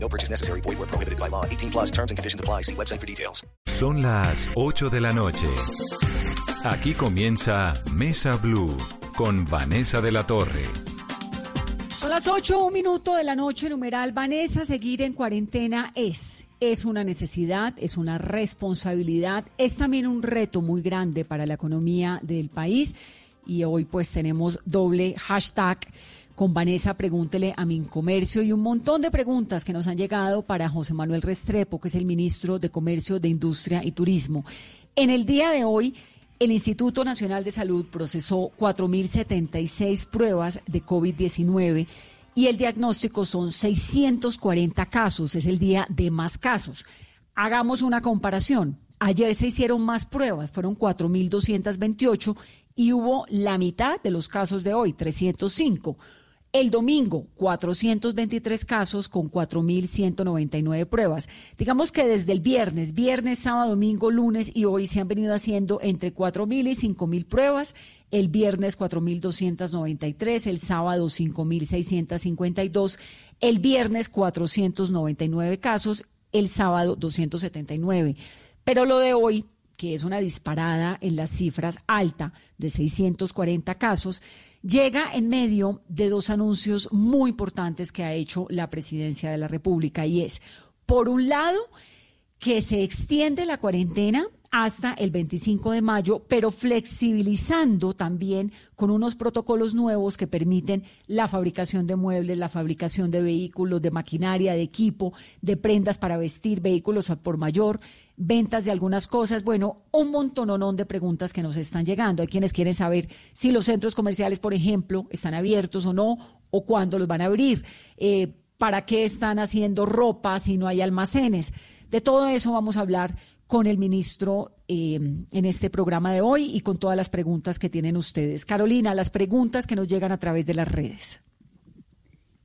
No purchase necessary. Void where prohibited by law. 18 plus terms and conditions apply. See website for details. Son las 8 de la noche. Aquí comienza Mesa Blue con Vanessa de la Torre. Son las 8, un minuto de la noche, numeral Vanessa, seguir en cuarentena es, es una necesidad, es una responsabilidad, es también un reto muy grande para la economía del país y hoy pues tenemos doble hashtag con Vanessa, pregúntele a mi comercio y un montón de preguntas que nos han llegado para José Manuel Restrepo, que es el ministro de Comercio, de Industria y Turismo. En el día de hoy, el Instituto Nacional de Salud procesó 4.076 pruebas de COVID-19 y el diagnóstico son 640 casos, es el día de más casos. Hagamos una comparación. Ayer se hicieron más pruebas, fueron 4.228 y hubo la mitad de los casos de hoy, 305. El domingo, 423 casos con 4.199 pruebas. Digamos que desde el viernes, viernes, sábado, domingo, lunes y hoy se han venido haciendo entre 4.000 y 5.000 pruebas. El viernes 4.293, el sábado 5.652, el viernes 499 casos, el sábado 279. Pero lo de hoy que es una disparada en las cifras alta de 640 casos, llega en medio de dos anuncios muy importantes que ha hecho la presidencia de la República y es, por un lado, que se extiende la cuarentena hasta el 25 de mayo, pero flexibilizando también con unos protocolos nuevos que permiten la fabricación de muebles, la fabricación de vehículos, de maquinaria, de equipo, de prendas para vestir, vehículos por mayor, ventas de algunas cosas. Bueno, un montononón de preguntas que nos están llegando. Hay quienes quieren saber si los centros comerciales, por ejemplo, están abiertos o no, o cuándo los van a abrir. Eh, ¿Para qué están haciendo ropa si no hay almacenes? De todo eso vamos a hablar con el ministro eh, en este programa de hoy y con todas las preguntas que tienen ustedes. Carolina, las preguntas que nos llegan a través de las redes.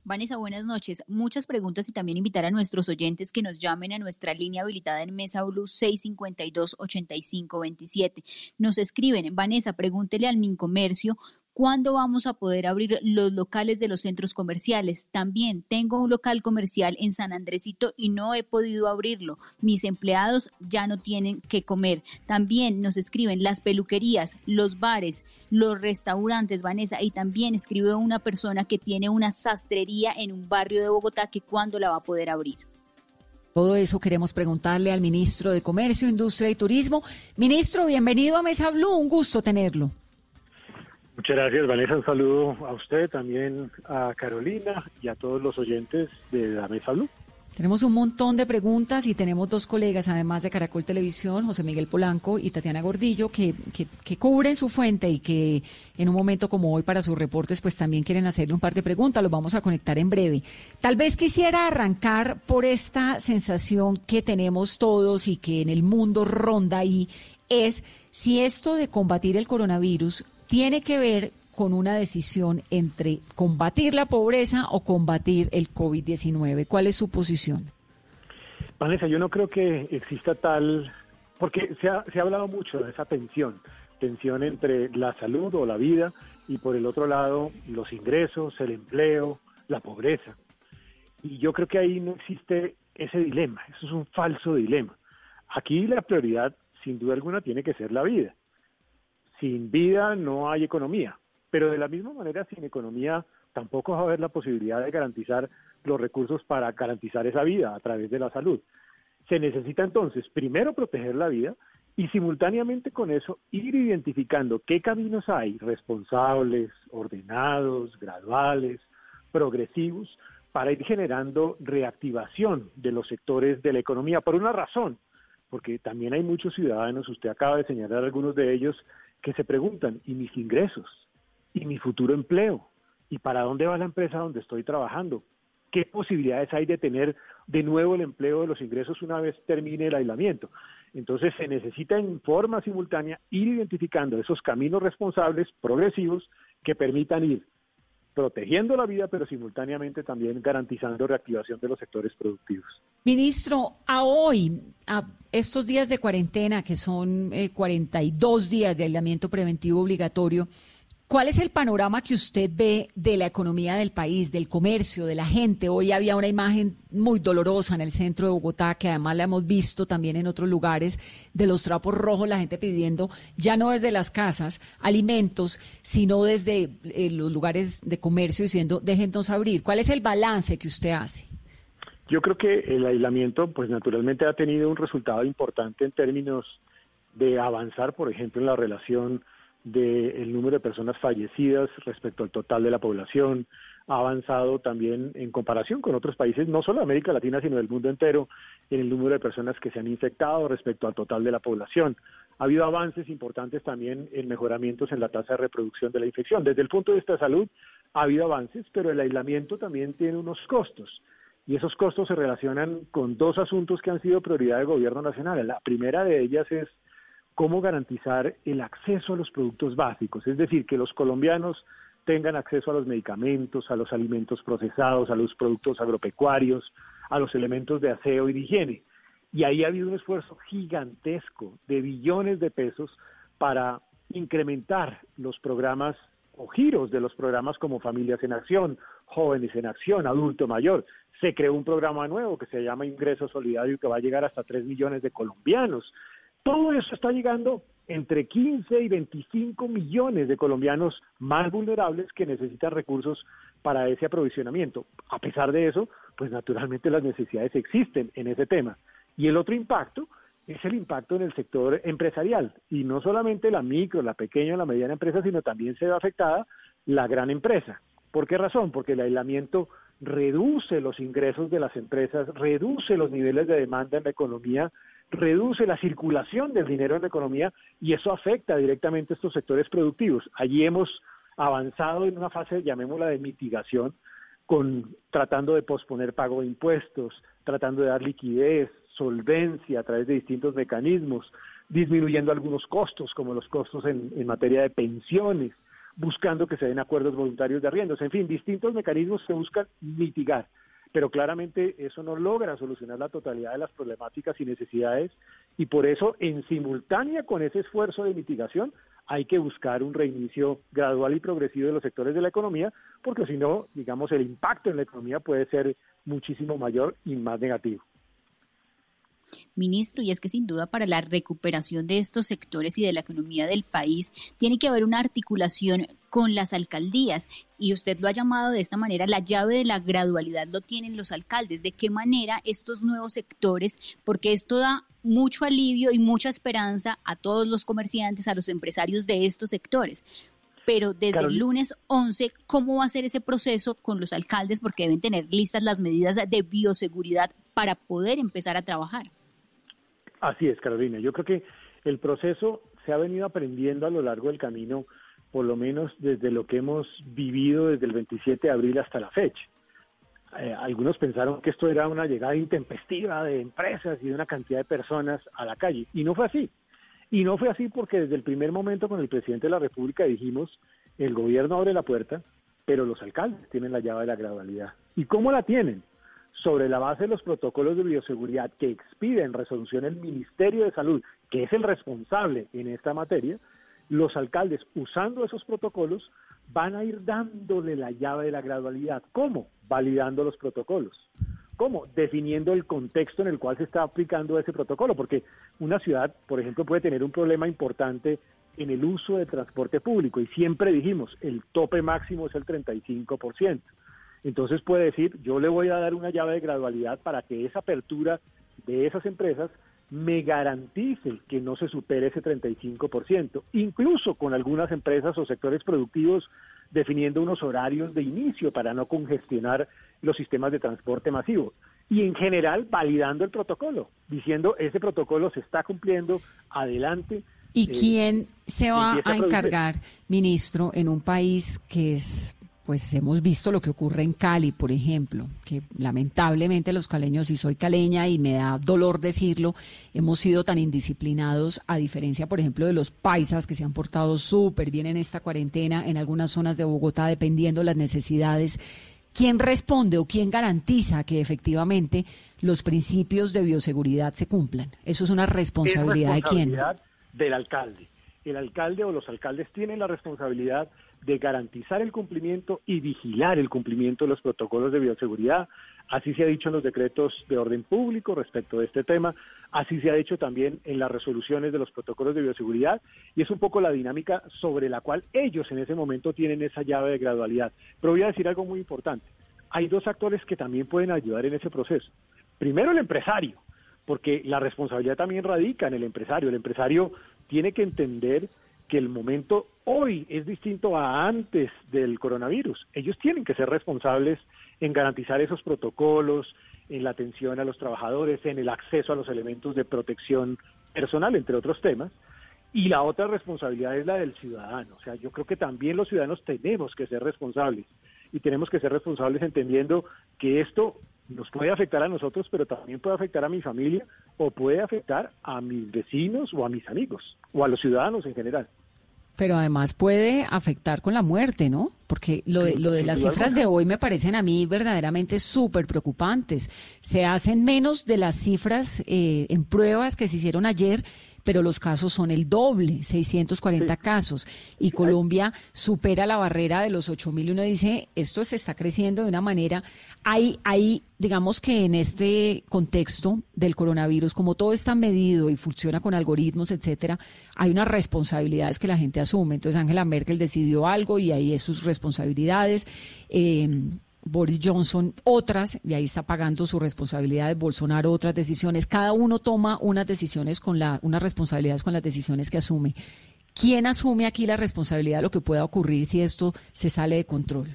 Vanessa, buenas noches. Muchas preguntas y también invitar a nuestros oyentes que nos llamen a nuestra línea habilitada en Mesa Blue 652-8527. Nos escriben, Vanessa, pregúntele al Mincomercio ¿Cuándo vamos a poder abrir los locales de los centros comerciales? También tengo un local comercial en San Andresito y no he podido abrirlo. Mis empleados ya no tienen que comer. También nos escriben las peluquerías, los bares, los restaurantes, Vanessa, y también escribe una persona que tiene una sastrería en un barrio de Bogotá que cuándo la va a poder abrir. Todo eso queremos preguntarle al ministro de Comercio, Industria y Turismo. Ministro, bienvenido a Mesa Blue, un gusto tenerlo. Muchas gracias, Vanessa. Un saludo a usted, también a Carolina y a todos los oyentes de la Mesa. Tenemos un montón de preguntas y tenemos dos colegas, además de Caracol Televisión, José Miguel Polanco y Tatiana Gordillo, que, que, cubren su fuente y que en un momento como hoy para sus reportes, pues también quieren hacerle un par de preguntas. Los vamos a conectar en breve. Tal vez quisiera arrancar por esta sensación que tenemos todos y que en el mundo ronda ahí, es si esto de combatir el coronavirus tiene que ver con una decisión entre combatir la pobreza o combatir el COVID-19. ¿Cuál es su posición? Vanessa, yo no creo que exista tal, porque se ha, se ha hablado mucho de esa tensión, tensión entre la salud o la vida y por el otro lado los ingresos, el empleo, la pobreza. Y yo creo que ahí no existe ese dilema, eso es un falso dilema. Aquí la prioridad, sin duda alguna, tiene que ser la vida sin vida no hay economía, pero de la misma manera sin economía tampoco va a haber la posibilidad de garantizar los recursos para garantizar esa vida a través de la salud. Se necesita entonces primero proteger la vida y simultáneamente con eso ir identificando qué caminos hay responsables, ordenados, graduales, progresivos, para ir generando reactivación de los sectores de la economía por una razón, porque también hay muchos ciudadanos, usted acaba de señalar algunos de ellos, que se preguntan, ¿y mis ingresos? ¿Y mi futuro empleo? ¿Y para dónde va la empresa donde estoy trabajando? ¿Qué posibilidades hay de tener de nuevo el empleo de los ingresos una vez termine el aislamiento? Entonces se necesita en forma simultánea ir identificando esos caminos responsables, progresivos, que permitan ir protegiendo la vida, pero simultáneamente también garantizando reactivación de los sectores productivos. Ministro, a hoy, a estos días de cuarentena, que son 42 eh, días de aislamiento preventivo obligatorio, ¿Cuál es el panorama que usted ve de la economía del país, del comercio, de la gente? Hoy había una imagen muy dolorosa en el centro de Bogotá, que además la hemos visto también en otros lugares, de los trapos rojos, la gente pidiendo, ya no desde las casas, alimentos, sino desde eh, los lugares de comercio diciendo, déjenos abrir. ¿Cuál es el balance que usted hace? Yo creo que el aislamiento, pues naturalmente ha tenido un resultado importante en términos de avanzar, por ejemplo, en la relación del número de personas fallecidas respecto al total de la población, ha avanzado también en comparación con otros países, no solo de América Latina, sino del mundo entero, en el número de personas que se han infectado respecto al total de la población. Ha habido avances importantes también en mejoramientos en la tasa de reproducción de la infección. Desde el punto de vista de salud, ha habido avances, pero el aislamiento también tiene unos costos. Y esos costos se relacionan con dos asuntos que han sido prioridad del gobierno nacional. La primera de ellas es cómo garantizar el acceso a los productos básicos, es decir, que los colombianos tengan acceso a los medicamentos, a los alimentos procesados, a los productos agropecuarios, a los elementos de aseo y de higiene. Y ahí ha habido un esfuerzo gigantesco de billones de pesos para incrementar los programas o giros de los programas como Familias en Acción, Jóvenes en Acción, Adulto Mayor. Se creó un programa nuevo que se llama Ingreso Solidario que va a llegar hasta 3 millones de colombianos. Todo eso está llegando entre 15 y 25 millones de colombianos más vulnerables que necesitan recursos para ese aprovisionamiento. A pesar de eso, pues naturalmente las necesidades existen en ese tema. Y el otro impacto es el impacto en el sector empresarial. Y no solamente la micro, la pequeña o la mediana empresa, sino también se ve afectada la gran empresa. ¿Por qué razón? Porque el aislamiento reduce los ingresos de las empresas, reduce los niveles de demanda en la economía reduce la circulación del dinero en la economía y eso afecta directamente a estos sectores productivos. Allí hemos avanzado en una fase, llamémosla de mitigación, con tratando de posponer pago de impuestos, tratando de dar liquidez, solvencia a través de distintos mecanismos, disminuyendo algunos costos, como los costos en, en materia de pensiones, buscando que se den acuerdos voluntarios de arriendos, en fin, distintos mecanismos que buscan mitigar pero claramente eso no logra solucionar la totalidad de las problemáticas y necesidades y por eso en simultánea con ese esfuerzo de mitigación hay que buscar un reinicio gradual y progresivo de los sectores de la economía porque si no, digamos, el impacto en la economía puede ser muchísimo mayor y más negativo ministro, y es que sin duda para la recuperación de estos sectores y de la economía del país tiene que haber una articulación con las alcaldías. Y usted lo ha llamado de esta manera, la llave de la gradualidad lo tienen los alcaldes. ¿De qué manera estos nuevos sectores, porque esto da mucho alivio y mucha esperanza a todos los comerciantes, a los empresarios de estos sectores? pero desde el lunes 11, ¿cómo va a ser ese proceso con los alcaldes? Porque deben tener listas las medidas de bioseguridad para poder empezar a trabajar. Así es, Carolina. Yo creo que el proceso se ha venido aprendiendo a lo largo del camino, por lo menos desde lo que hemos vivido desde el 27 de abril hasta la fecha. Eh, algunos pensaron que esto era una llegada intempestiva de empresas y de una cantidad de personas a la calle, y no fue así. Y no fue así porque desde el primer momento con el presidente de la República dijimos, el gobierno abre la puerta, pero los alcaldes tienen la llave de la gradualidad. ¿Y cómo la tienen? Sobre la base de los protocolos de bioseguridad que expide en resolución el Ministerio de Salud, que es el responsable en esta materia, los alcaldes, usando esos protocolos, van a ir dándole la llave de la gradualidad. ¿Cómo? Validando los protocolos. ¿Cómo? Definiendo el contexto en el cual se está aplicando ese protocolo, porque una ciudad, por ejemplo, puede tener un problema importante en el uso de transporte público y siempre dijimos, el tope máximo es el 35%. Entonces puede decir, yo le voy a dar una llave de gradualidad para que esa apertura de esas empresas me garantice que no se supere ese 35%, incluso con algunas empresas o sectores productivos definiendo unos horarios de inicio para no congestionar los sistemas de transporte masivo. Y en general validando el protocolo, diciendo ese protocolo se está cumpliendo, adelante. ¿Y eh, quién se va a encargar, ministro, en un país que es pues hemos visto lo que ocurre en Cali, por ejemplo, que lamentablemente los caleños, y soy caleña y me da dolor decirlo, hemos sido tan indisciplinados, a diferencia, por ejemplo, de los paisas que se han portado súper bien en esta cuarentena en algunas zonas de Bogotá, dependiendo las necesidades. ¿Quién responde o quién garantiza que efectivamente los principios de bioseguridad se cumplan? Eso es una responsabilidad, es responsabilidad de quién. Del alcalde. El alcalde o los alcaldes tienen la responsabilidad de garantizar el cumplimiento y vigilar el cumplimiento de los protocolos de bioseguridad. Así se ha dicho en los decretos de orden público respecto de este tema, así se ha dicho también en las resoluciones de los protocolos de bioseguridad y es un poco la dinámica sobre la cual ellos en ese momento tienen esa llave de gradualidad. Pero voy a decir algo muy importante. Hay dos actores que también pueden ayudar en ese proceso. Primero el empresario, porque la responsabilidad también radica en el empresario. El empresario tiene que entender que el momento hoy es distinto a antes del coronavirus. Ellos tienen que ser responsables en garantizar esos protocolos, en la atención a los trabajadores, en el acceso a los elementos de protección personal, entre otros temas. Y la otra responsabilidad es la del ciudadano. O sea, yo creo que también los ciudadanos tenemos que ser responsables y tenemos que ser responsables entendiendo que esto nos puede afectar a nosotros, pero también puede afectar a mi familia o puede afectar a mis vecinos o a mis amigos o a los ciudadanos en general. Pero además puede afectar con la muerte, ¿no? Porque lo de, lo de las cifras de hoy me parecen a mí verdaderamente súper preocupantes. Se hacen menos de las cifras eh, en pruebas que se hicieron ayer pero los casos son el doble, 640 casos, y Colombia supera la barrera de los 8 mil. Uno dice, esto se está creciendo de una manera. Hay, hay, digamos que en este contexto del coronavirus, como todo está medido y funciona con algoritmos, etcétera, hay unas responsabilidades que la gente asume. Entonces Angela Merkel decidió algo y ahí es sus responsabilidades. Eh, Boris Johnson otras, y ahí está pagando su responsabilidad de Bolsonaro otras decisiones. Cada uno toma unas decisiones con la, unas responsabilidades con las decisiones que asume. ¿Quién asume aquí la responsabilidad de lo que pueda ocurrir si esto se sale de control?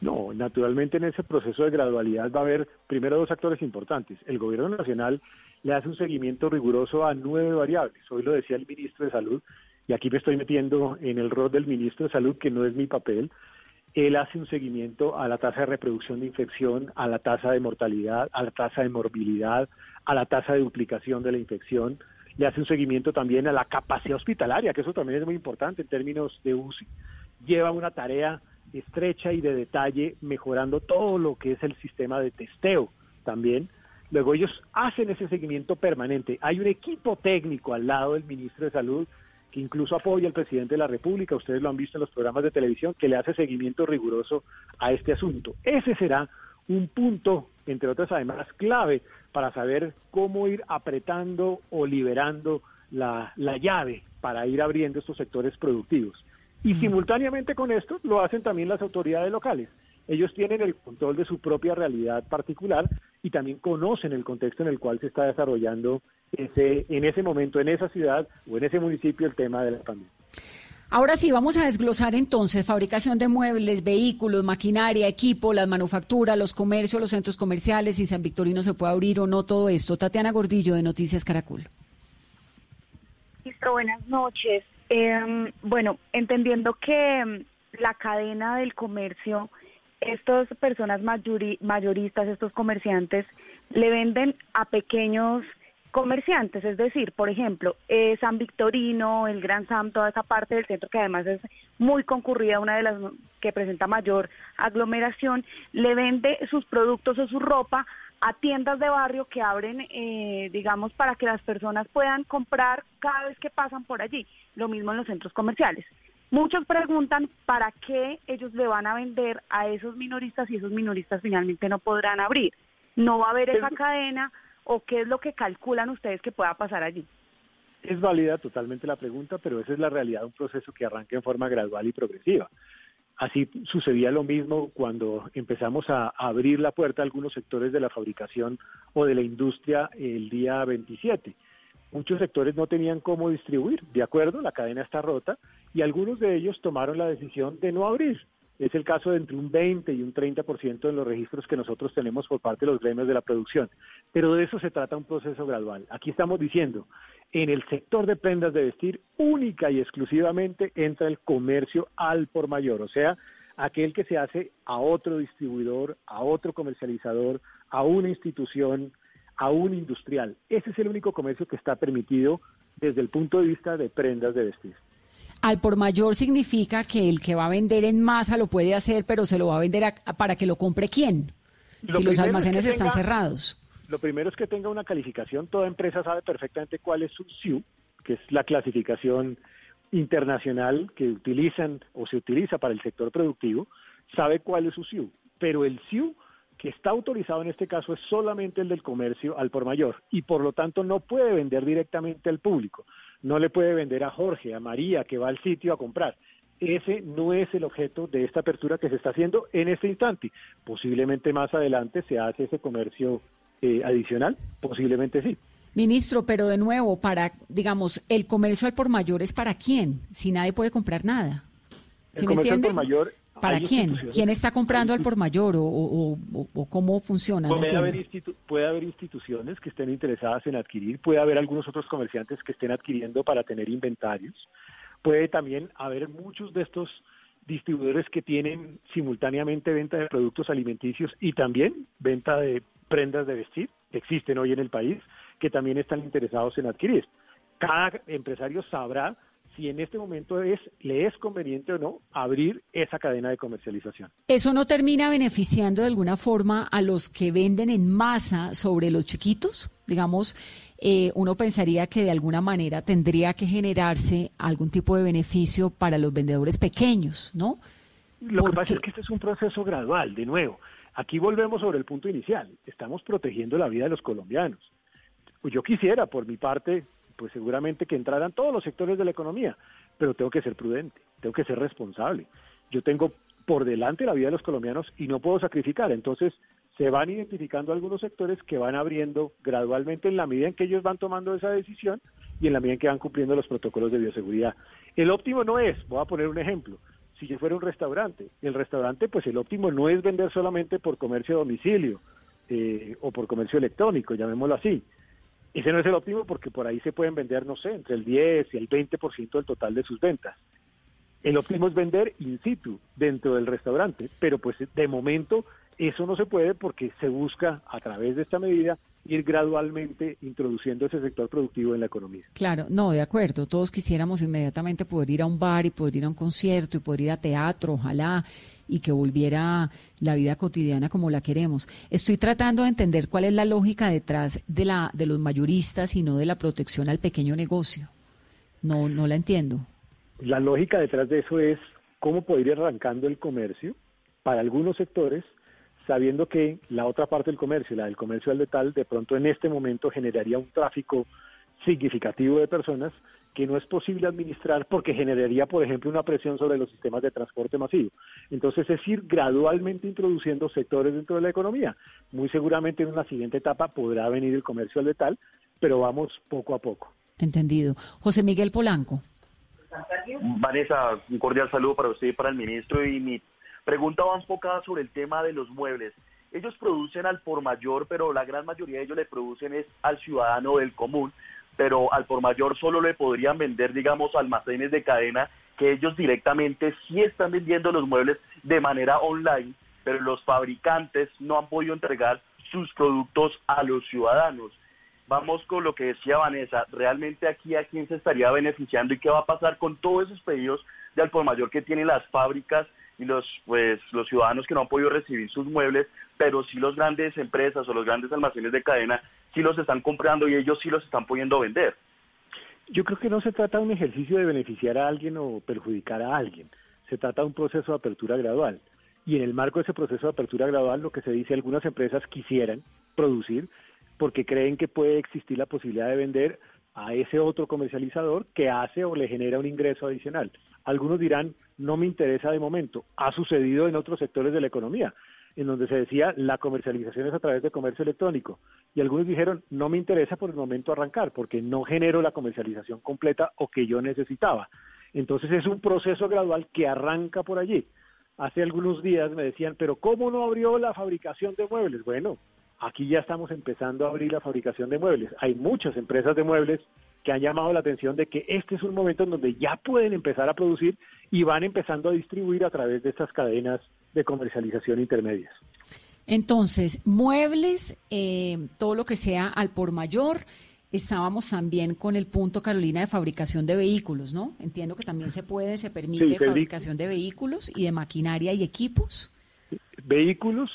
No, naturalmente en ese proceso de gradualidad va a haber primero dos actores importantes. El gobierno nacional le hace un seguimiento riguroso a nueve variables. Hoy lo decía el ministro de Salud, y aquí me estoy metiendo en el rol del ministro de Salud, que no es mi papel, él hace un seguimiento a la tasa de reproducción de infección, a la tasa de mortalidad, a la tasa de morbilidad, a la tasa de duplicación de la infección. Le hace un seguimiento también a la capacidad hospitalaria, que eso también es muy importante en términos de UCI. Lleva una tarea estrecha y de detalle mejorando todo lo que es el sistema de testeo también. Luego ellos hacen ese seguimiento permanente. Hay un equipo técnico al lado del ministro de Salud que incluso apoya al presidente de la República, ustedes lo han visto en los programas de televisión, que le hace seguimiento riguroso a este asunto. Ese será un punto, entre otras además, clave para saber cómo ir apretando o liberando la, la llave para ir abriendo estos sectores productivos. Y simultáneamente con esto lo hacen también las autoridades locales. Ellos tienen el control de su propia realidad particular y también conocen el contexto en el cual se está desarrollando ese, en ese momento, en esa ciudad o en ese municipio el tema de la pandemia. Ahora sí, vamos a desglosar entonces fabricación de muebles, vehículos, maquinaria, equipo, las manufacturas, los comercios, los centros comerciales, si San Victorino se puede abrir o no todo esto. Tatiana Gordillo de Noticias Caracol. Ministro, buenas noches. Em, bueno, entendiendo que em, la cadena del comercio estas personas mayoristas, estos comerciantes, le venden a pequeños comerciantes, es decir, por ejemplo, eh, San Victorino, el Gran Sam, toda esa parte del centro que además es muy concurrida, una de las que presenta mayor aglomeración, le vende sus productos o su ropa a tiendas de barrio que abren, eh, digamos, para que las personas puedan comprar cada vez que pasan por allí. Lo mismo en los centros comerciales. Muchos preguntan para qué ellos le van a vender a esos minoristas y esos minoristas finalmente no podrán abrir. No va a haber esa cadena o qué es lo que calculan ustedes que pueda pasar allí. Es válida totalmente la pregunta, pero esa es la realidad de un proceso que arranca en forma gradual y progresiva. Así sucedía lo mismo cuando empezamos a abrir la puerta a algunos sectores de la fabricación o de la industria el día 27 muchos sectores no tenían cómo distribuir, de acuerdo, la cadena está rota y algunos de ellos tomaron la decisión de no abrir. Es el caso de entre un 20 y un 30% en los registros que nosotros tenemos por parte de los gremios de la producción. Pero de eso se trata un proceso gradual. Aquí estamos diciendo, en el sector de prendas de vestir, única y exclusivamente entra el comercio al por mayor, o sea, aquel que se hace a otro distribuidor, a otro comercializador, a una institución, a un industrial. Ese es el único comercio que está permitido desde el punto de vista de prendas de vestir. Al por mayor significa que el que va a vender en masa lo puede hacer, pero se lo va a vender a- para que lo compre quién, Lo si los almacenes es que están cerrados. Lo primero es que tenga una calificación. Toda empresa sabe perfectamente cuál es su SIU, que es la clasificación internacional que utilizan o se utiliza para el sector productivo, sabe cuál es su SIU. Pero el SIU que está autorizado en este caso es solamente el del comercio al por mayor y por lo tanto no puede vender directamente al público. No le puede vender a Jorge, a María, que va al sitio a comprar. Ese no es el objeto de esta apertura que se está haciendo en este instante. Posiblemente más adelante se hace ese comercio eh, adicional, posiblemente sí. Ministro, pero de nuevo, para, digamos, el comercio al por mayor es para quién, si nadie puede comprar nada. El ¿Sí me comercio al por mayor, ¿Para quién? ¿Quién está comprando al por mayor o, o- o- o cómo funciona? No Puede haber, entiendo. institu- puede haber instituciones que estén interesadas en adquirir, puede haber algunos otros comerciantes que estén adquiriendo para tener inventarios, puede también haber muchos de estos distribuidores que tienen simultáneamente venta de productos alimenticios y también venta de prendas de vestir, que existen hoy en el país, que también están interesados en adquirir. Cada empresario sabrá si en este momento es, le es conveniente o no abrir esa cadena de comercialización. ¿Eso no termina beneficiando de alguna forma a los que venden en masa sobre los chiquitos? Digamos, eh, uno pensaría que de alguna manera tendría que generarse algún tipo de beneficio para los vendedores pequeños, ¿no? Lo que pasa es que este es un proceso gradual, de nuevo. Aquí volvemos sobre el punto inicial. Estamos protegiendo la vida de los colombianos. Pues Yo quisiera, por mi parte, pues seguramente que entraran todos los sectores de la economía, pero tengo que ser prudente, tengo que ser responsable. Yo tengo por delante la vida de los colombianos y no puedo sacrificar. Entonces, se van identificando algunos sectores que van abriendo gradualmente en la medida en que ellos van tomando esa decisión y en la medida en que van cumpliendo los protocolos de bioseguridad. El óptimo no es, voy a poner un ejemplo, si yo fuera un restaurante, el restaurante, pues el óptimo no es vender solamente por comercio a domicilio eh, o por comercio electrónico, llamémoslo así. Ese no es el óptimo porque por ahí se pueden vender, no sé, entre el 10 y el 20% del total de sus ventas. El óptimo es vender in situ dentro del restaurante, pero pues de momento eso no se puede porque se busca a través de esta medida ir gradualmente introduciendo ese sector productivo en la economía. Claro, no, de acuerdo. Todos quisiéramos inmediatamente poder ir a un bar y poder ir a un concierto y poder ir a teatro, ojalá, y que volviera la vida cotidiana como la queremos. Estoy tratando de entender cuál es la lógica detrás de la de los mayoristas y no de la protección al pequeño negocio. No, no la entiendo. La lógica detrás de eso es cómo poder ir arrancando el comercio para algunos sectores, sabiendo que la otra parte del comercio, la del comercio al detal, de pronto en este momento generaría un tráfico significativo de personas que no es posible administrar porque generaría, por ejemplo, una presión sobre los sistemas de transporte masivo. Entonces es ir gradualmente introduciendo sectores dentro de la economía. Muy seguramente en una siguiente etapa podrá venir el comercio al detal, pero vamos poco a poco. Entendido. José Miguel Polanco. Vanessa, un cordial saludo para usted y para el ministro. Y mi pregunta va enfocada sobre el tema de los muebles. Ellos producen al por mayor, pero la gran mayoría de ellos le producen es al ciudadano del común, pero al por mayor solo le podrían vender, digamos, almacenes de cadena que ellos directamente sí están vendiendo los muebles de manera online, pero los fabricantes no han podido entregar sus productos a los ciudadanos. Vamos con lo que decía Vanessa, realmente aquí a quién se estaría beneficiando y qué va a pasar con todos esos pedidos de al por mayor que tienen las fábricas y los pues los ciudadanos que no han podido recibir sus muebles, pero sí los grandes empresas o los grandes almacenes de cadena sí los están comprando y ellos sí los están pudiendo vender. Yo creo que no se trata de un ejercicio de beneficiar a alguien o perjudicar a alguien, se trata de un proceso de apertura gradual. Y en el marco de ese proceso de apertura gradual, lo que se dice, algunas empresas quisieran producir porque creen que puede existir la posibilidad de vender a ese otro comercializador que hace o le genera un ingreso adicional. Algunos dirán, no me interesa de momento. Ha sucedido en otros sectores de la economía, en donde se decía, la comercialización es a través de comercio electrónico. Y algunos dijeron, no me interesa por el momento arrancar, porque no genero la comercialización completa o que yo necesitaba. Entonces es un proceso gradual que arranca por allí. Hace algunos días me decían, pero ¿cómo no abrió la fabricación de muebles? Bueno, aquí ya estamos empezando a abrir la fabricación de muebles. Hay muchas empresas de muebles que han llamado la atención de que este es un momento en donde ya pueden empezar a producir y van empezando a distribuir a través de estas cadenas de comercialización intermedias. Entonces, muebles, eh, todo lo que sea al por mayor. Estábamos también con el punto, Carolina, de fabricación de vehículos, ¿no? Entiendo que también se puede, se permite fabricación de vehículos y de maquinaria y equipos. Vehículos,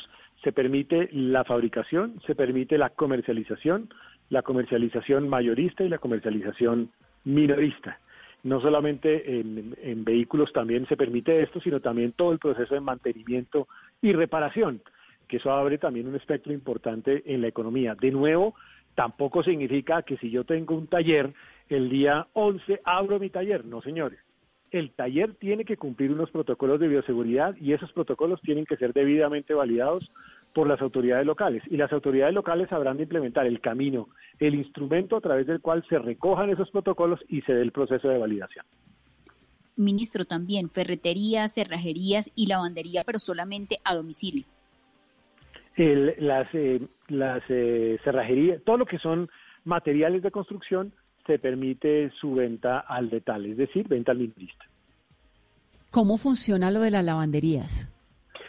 se permite la fabricación, se permite la comercialización, la comercialización mayorista y la comercialización minorista. No solamente en, vehículos también se permite esto, sino también todo el proceso de mantenimiento y reparación, que eso abre también un espectro importante en la economía. De nuevo, tampoco significa que si yo tengo un taller, el día 11 abro mi taller. No, señores. El taller tiene que cumplir unos protocolos de bioseguridad y esos protocolos tienen que ser debidamente validados por las autoridades locales. Y las autoridades locales habrán de implementar el camino, el instrumento a través del cual se recojan esos protocolos y se dé el proceso de validación. Ministro, también ferreterías, cerrajerías y lavandería, pero solamente a domicilio. las eh, las eh, cerrajerías, todo lo que son materiales de construcción, se permite su venta al detalle, es decir, venta al minorista. ¿Cómo funciona lo de las lavanderías?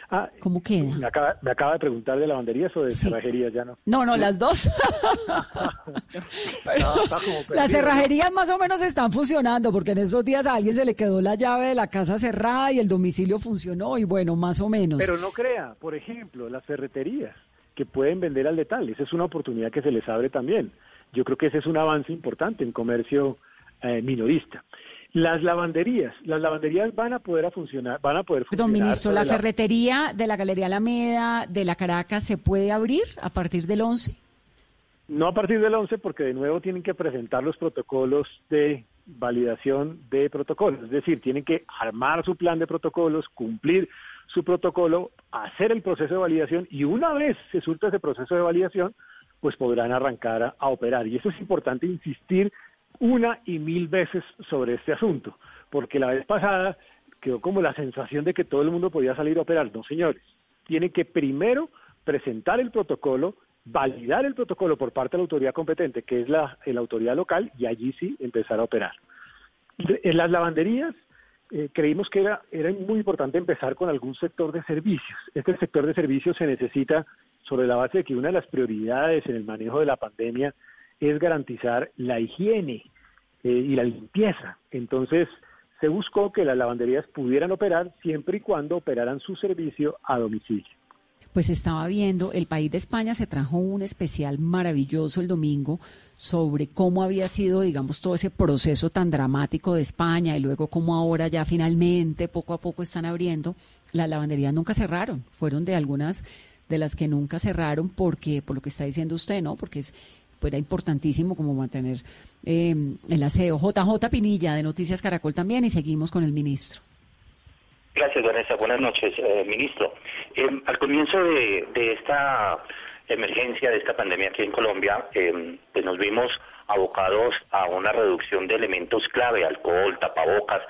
Ah, ¿Cómo queda? Me acaba, me acaba de preguntar de lavanderías o de cerrajerías, ya no. No, no, las dos. las cerrajerías más o menos están funcionando, porque en esos días a alguien se le quedó la llave de la casa cerrada y el domicilio funcionó, y bueno, más o menos. Pero no crea, por ejemplo, las ferreterías que pueden vender al detalle, esa es una oportunidad que se les abre también. Yo creo que ese es un avance importante en comercio eh, minorista. Las lavanderías, las lavanderías van a poder funcionar, van a poder funcionar. Don ministro, la, ferretería de la Galería Alameda, de la Caracas, ¿se puede abrir a partir del 11? No a partir del 11 porque de nuevo tienen que presentar los protocolos de validación de protocolos, es decir, tienen que armar su plan de protocolos, cumplir su protocolo, hacer el proceso de validación y una vez se surta ese proceso de validación, pues podrán arrancar a, a operar. Y eso es importante insistir una y mil veces sobre este asunto, porque la vez pasada quedó como la sensación de que todo el mundo podía salir a operar. No, señores, tienen que primero presentar el protocolo, validar el protocolo por parte de la autoridad competente, que es la, la autoridad local, y allí sí empezar a operar. En las lavanderías eh, creímos que era, era muy importante empezar con algún sector de servicios. Este sector de servicios se necesita sobre la base de que una de las prioridades en el manejo de la pandemia es garantizar la higiene eh, y la limpieza. Entonces, se buscó que las lavanderías pudieran operar siempre y cuando operaran su servicio a domicilio. Pues estaba viendo, el país de España se trajo un especial maravilloso el domingo sobre cómo había sido, digamos, todo ese proceso tan dramático de España y luego cómo ahora ya finalmente, poco a poco están abriendo. Las lavanderías nunca cerraron, fueron de algunas de las que nunca cerraron porque, por lo que está diciendo usted, ¿no? Porque es pues era importantísimo como mantener eh, el aseo. JJ Pinilla de Noticias Caracol también y seguimos con el ministro. Gracias, Vanessa. Buenas noches, eh, ministro. Em, al comienzo de, de, esta emergencia, de esta pandemia aquí en Colombia, eh, pues nos vimos abocados a una reducción de elementos clave, alcohol, tapabocas,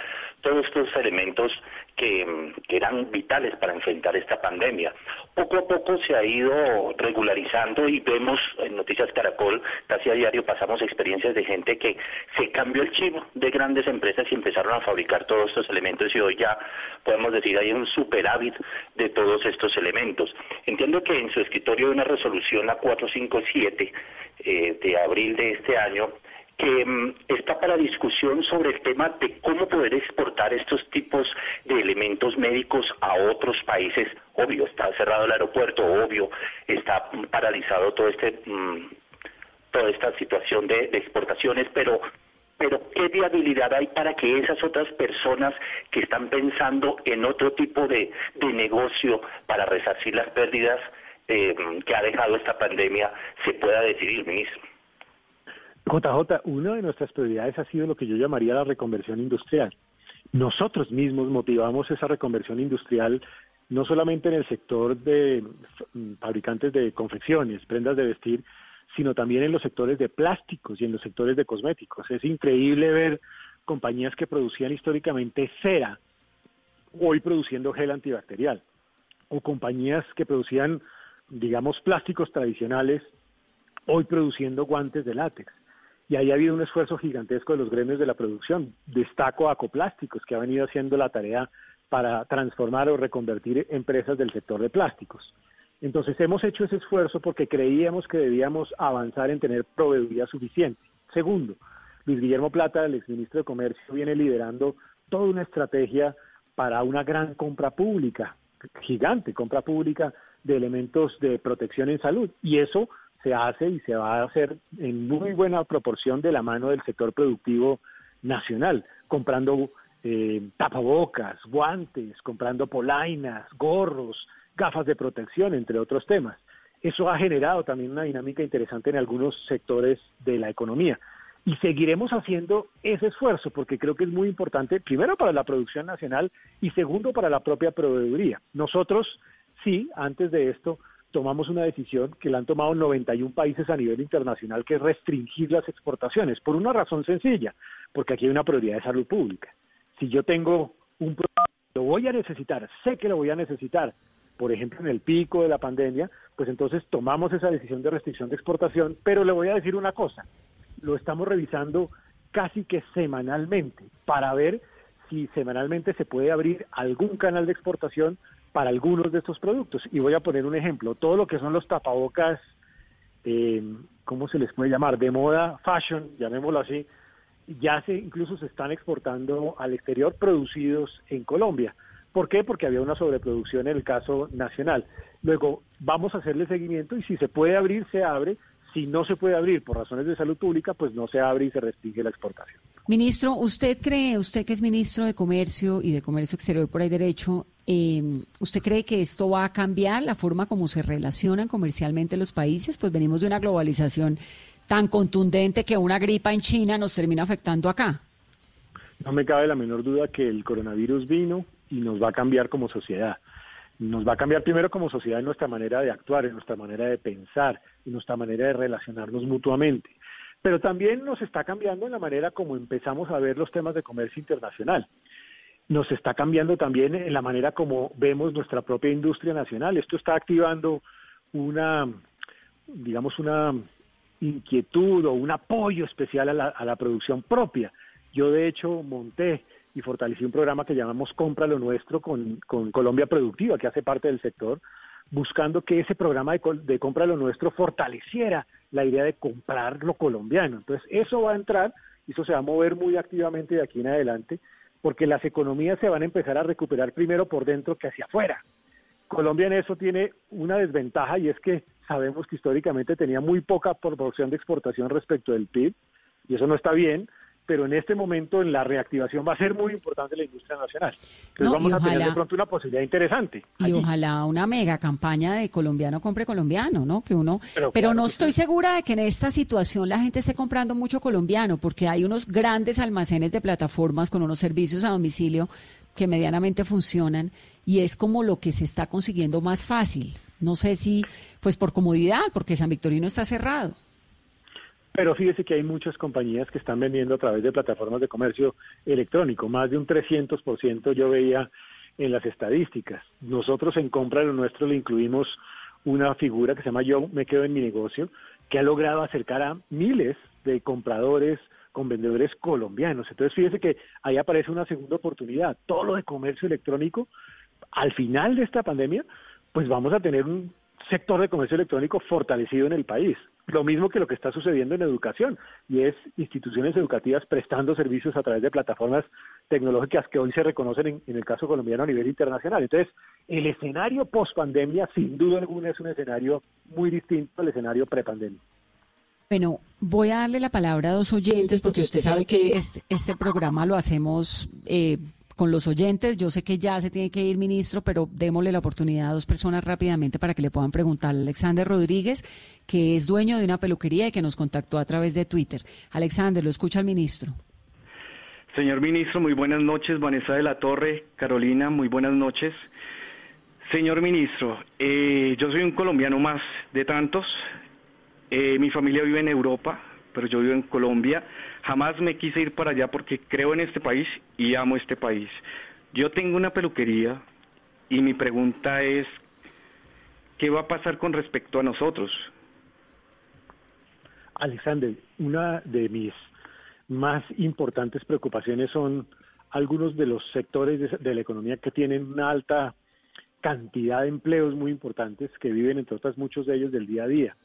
todos estos elementos que, eran vitales para enfrentar esta pandemia. Poco a poco se ha ido regularizando y vemos en Noticias Caracol, casi a diario pasamos experiencias de gente que se cambió el chip de grandes empresas y empezaron a fabricar todos estos elementos y hoy ya podemos decir hay un superávit de todos estos elementos. Entiendo que en su escritorio hay una resolución, la 457 eh, de abril de este año, que mm, está para discusión sobre el tema de cómo poder exportar estos tipos de elementos médicos a otros países. Obvio, está cerrado el aeropuerto, obvio, está paralizado todo este, mm, toda esta situación de, exportaciones, pero pero ¿qué viabilidad hay para que esas otras personas que están pensando en otro tipo de, negocio para resarcir las pérdidas eh, que ha dejado esta pandemia se pueda decidir, ministro? JJ, una de nuestras prioridades ha sido lo que yo llamaría la reconversión industrial. Nosotros mismos motivamos esa reconversión industrial no solamente en el sector de fabricantes de confecciones, prendas de vestir, sino también en los sectores de plásticos y en los sectores de cosméticos. Es increíble ver compañías que producían históricamente cera, hoy produciendo gel antibacterial, o compañías que producían, digamos, plásticos tradicionales, hoy produciendo guantes de látex. Y ahí ha habido un esfuerzo gigantesco de los gremios de la producción. Destaco a Acoplásticos, que ha venido haciendo la tarea para transformar o reconvertir empresas del sector de plásticos. Entonces hemos hecho ese esfuerzo porque creíamos que debíamos avanzar en tener proveeduría suficiente. Segundo, Luis Guillermo Plata, el exministro de Comercio, viene liderando toda una estrategia para una gran compra pública, gigante compra pública de elementos de protección en salud. Y eso se hace y se va a hacer en muy buena proporción de la mano del sector productivo nacional, comprando eh, tapabocas, guantes, comprando polainas, gorros, gafas de protección, entre otros temas. Eso ha generado también una dinámica interesante en algunos sectores de la economía. Y seguiremos haciendo ese esfuerzo porque creo que es muy importante, primero para la producción nacional y segundo para la propia proveeduría. Nosotros, sí, antes de esto, tomamos una decisión que la han tomado 91 países a nivel internacional, que es restringir las exportaciones, por una razón sencilla, porque aquí hay una prioridad de salud pública. Si yo tengo un producto, lo voy a necesitar, sé que lo voy a necesitar, por ejemplo, en el pico de la pandemia, pues entonces tomamos esa decisión de restricción de exportación, pero le voy a decir una cosa, lo estamos revisando casi que semanalmente para ver si semanalmente se puede abrir algún canal de exportación para algunos de estos productos. Y voy a poner un ejemplo, todo lo que son los tapabocas, eh, ¿cómo se les puede llamar? De moda, fashion, llamémoslo así, ya se incluso se están exportando al exterior producidos en Colombia. ¿Por qué? Porque había una sobreproducción en el caso nacional. Luego vamos a hacerle seguimiento y si se puede abrir, se abre. Si no se puede abrir por razones de salud pública, pues no se abre y se restringe la exportación. Ministro, ¿usted cree, usted que es ministro de Comercio y de Comercio Exterior por ahí derecho, eh, ¿usted cree que esto va a cambiar la forma como se relacionan comercialmente los países? Pues venimos de una globalización tan contundente que una gripa en China nos termina afectando acá. No me cabe la menor duda que el coronavirus vino y nos va a cambiar como sociedad. Nos va a cambiar primero como sociedad en nuestra manera de actuar, en nuestra manera de pensar, en nuestra manera de relacionarnos mutuamente. Pero también nos está cambiando en la manera como empezamos a ver los temas de comercio internacional. Nos está cambiando también en la manera como vemos nuestra propia industria nacional. Esto está activando una, digamos, una inquietud o un apoyo especial a la, a la producción propia. Yo de hecho monté y fortalecí un programa que llamamos Compra lo Nuestro con, con Colombia Productiva, que hace parte del sector, buscando que ese programa de, de Compra lo Nuestro fortaleciera la idea de comprar lo colombiano. Entonces, eso va a entrar y eso se va a mover muy activamente de aquí en adelante, porque las economías se van a empezar a recuperar primero por dentro que hacia afuera. Colombia en eso tiene una desventaja y es que sabemos que históricamente tenía muy poca proporción de exportación respecto del PIB, y eso no está bien, pero en este momento en la reactivación va a ser muy importante la industria nacional. Entonces vamos a tener de pronto una posibilidad interesante. Y ojalá una mega campaña de colombiano compre colombiano, ¿no? Que uno, pero, no estoy segura de que en esta situación la gente esté comprando mucho colombiano, porque hay unos grandes almacenes de plataformas con unos servicios a domicilio que medianamente funcionan y es como lo que se está consiguiendo más fácil. No sé si, pues por comodidad, porque San Victorino está cerrado. Pero fíjese que hay muchas compañías que están vendiendo a través de plataformas de comercio electrónico, más de un 300% yo veía en las estadísticas. Nosotros en compra de lo nuestro le incluimos una figura que se llama Yo me quedo en mi negocio, que ha logrado acercar a miles de compradores con vendedores colombianos. Entonces fíjese que ahí aparece una segunda oportunidad. Todo lo de comercio electrónico, al final de esta pandemia, pues vamos a tener un sector de comercio electrónico fortalecido en el país. Lo mismo que lo que está sucediendo en educación, y es instituciones educativas prestando servicios a través de plataformas tecnológicas que hoy se reconocen en, el caso colombiano a nivel internacional. Entonces, el escenario post pandemia, sin duda alguna, es un escenario muy distinto al escenario prepandemia. Bueno, voy a darle la palabra a dos oyentes porque usted sabe que este, este programa lo hacemos eh, con los oyentes. Yo sé que ya se tiene que ir, ministro, pero démosle la oportunidad a dos personas rápidamente para que le puedan preguntar. Alexander Rodríguez, que es dueño de una peluquería y que nos contactó a través de Twitter. Alexander, lo escucha el ministro. Señor ministro, muy buenas noches. Vanessa de la Torre, Carolina, muy buenas noches. Señor ministro, eh, yo soy un colombiano más de tantos. Eh, mi familia vive en Europa, pero yo vivo en Colombia. Jamás me quise ir para allá porque creo en este país y amo este país. Yo tengo una peluquería y mi pregunta es, ¿qué va a pasar con respecto a nosotros? Alexander, una de mis más importantes preocupaciones son algunos de los sectores de, la economía que tienen una alta cantidad de empleos muy importantes que viven, entre otras, muchos de ellos del día a día.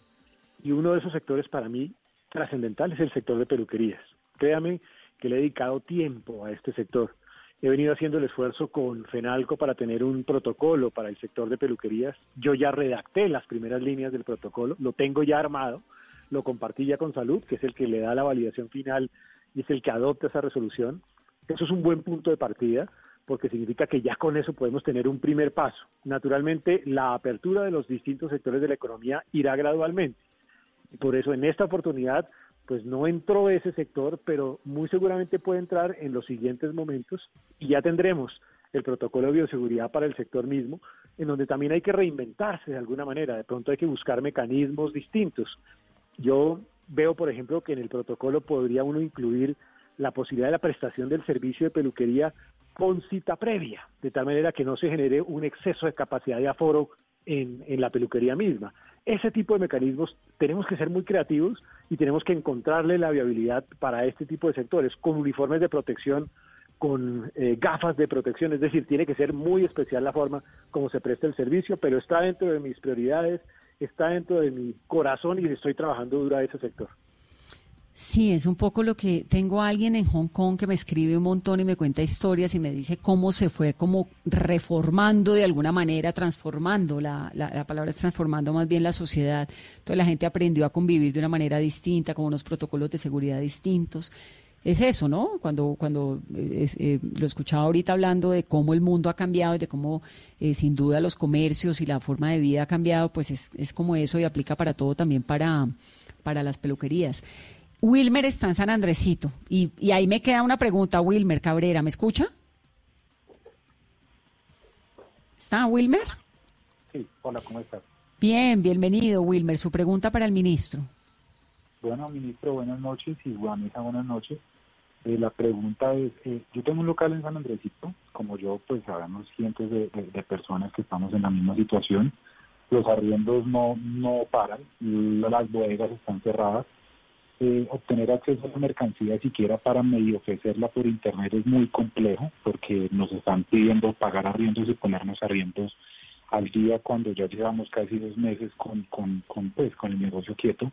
Y uno de esos sectores para mí trascendental es el sector de peluquerías. Créame que le he dedicado tiempo a este sector. He venido haciendo el esfuerzo con FENALCO para tener un protocolo para el sector de peluquerías. Yo ya redacté las primeras líneas del protocolo, lo tengo ya armado, lo compartí ya con Salud, que es el que le da la validación final y es el que adopta esa resolución. Eso es un buen punto de partida porque significa que ya con eso podemos tener un primer paso. Naturalmente, la apertura de los distintos sectores de la economía irá gradualmente. Por eso en esta oportunidad pues no entró ese sector, pero muy seguramente puede entrar en los siguientes momentos y ya tendremos el protocolo de bioseguridad para el sector mismo, en donde también hay que reinventarse de alguna manera, de pronto hay que buscar mecanismos distintos. Yo veo, por ejemplo, que en el protocolo podría uno incluir la posibilidad de la prestación del servicio de peluquería con cita previa, de tal manera que no se genere un exceso de capacidad de aforo en, la peluquería misma. Ese tipo de mecanismos tenemos que ser muy creativos y tenemos que encontrarle la viabilidad para este tipo de sectores, con uniformes de protección, con eh, gafas de protección, es decir, tiene que ser muy especial la forma como se presta el servicio, pero está dentro de mis prioridades, está dentro de mi corazón y estoy trabajando duro a ese sector. Sí, es un poco lo que tengo a alguien en Hong Kong que me escribe un montón y me cuenta historias y me dice cómo se fue como reformando de alguna manera, transformando, la, la, palabra es transformando más bien la sociedad. Entonces la gente aprendió a convivir de una manera distinta, con unos protocolos de seguridad distintos. Es eso, ¿no? Cuando, cuando eh, eh, lo escuchaba ahorita hablando de cómo el mundo ha cambiado y de cómo eh, sin duda los comercios y la forma de vida ha cambiado, pues es, es como eso y aplica para todo también para, para las peluquerías. Wilmer está en San Andresito. Y, y, ahí me queda una pregunta, Wilmer Cabrera, ¿me escucha? ¿Está Wilmer? Sí, hola, ¿cómo estás? Bien, bienvenido, Wilmer. Su pregunta para el ministro. Bueno, ministro, buenas noches y Juanita, buenas noches. Eh, la pregunta es, eh, yo tengo un local en San Andresito, como yo, pues sabemos cientos de, de, personas que estamos en la misma situación. Los arriendos no, no paran, las bodegas están cerradas obtener acceso a la mercancía siquiera para medio ofrecerla por internet es muy complejo porque nos están pidiendo pagar arriendos y ponernos arriendos al día cuando ya llevamos casi dos meses con, con, con, pues, con el negocio quieto.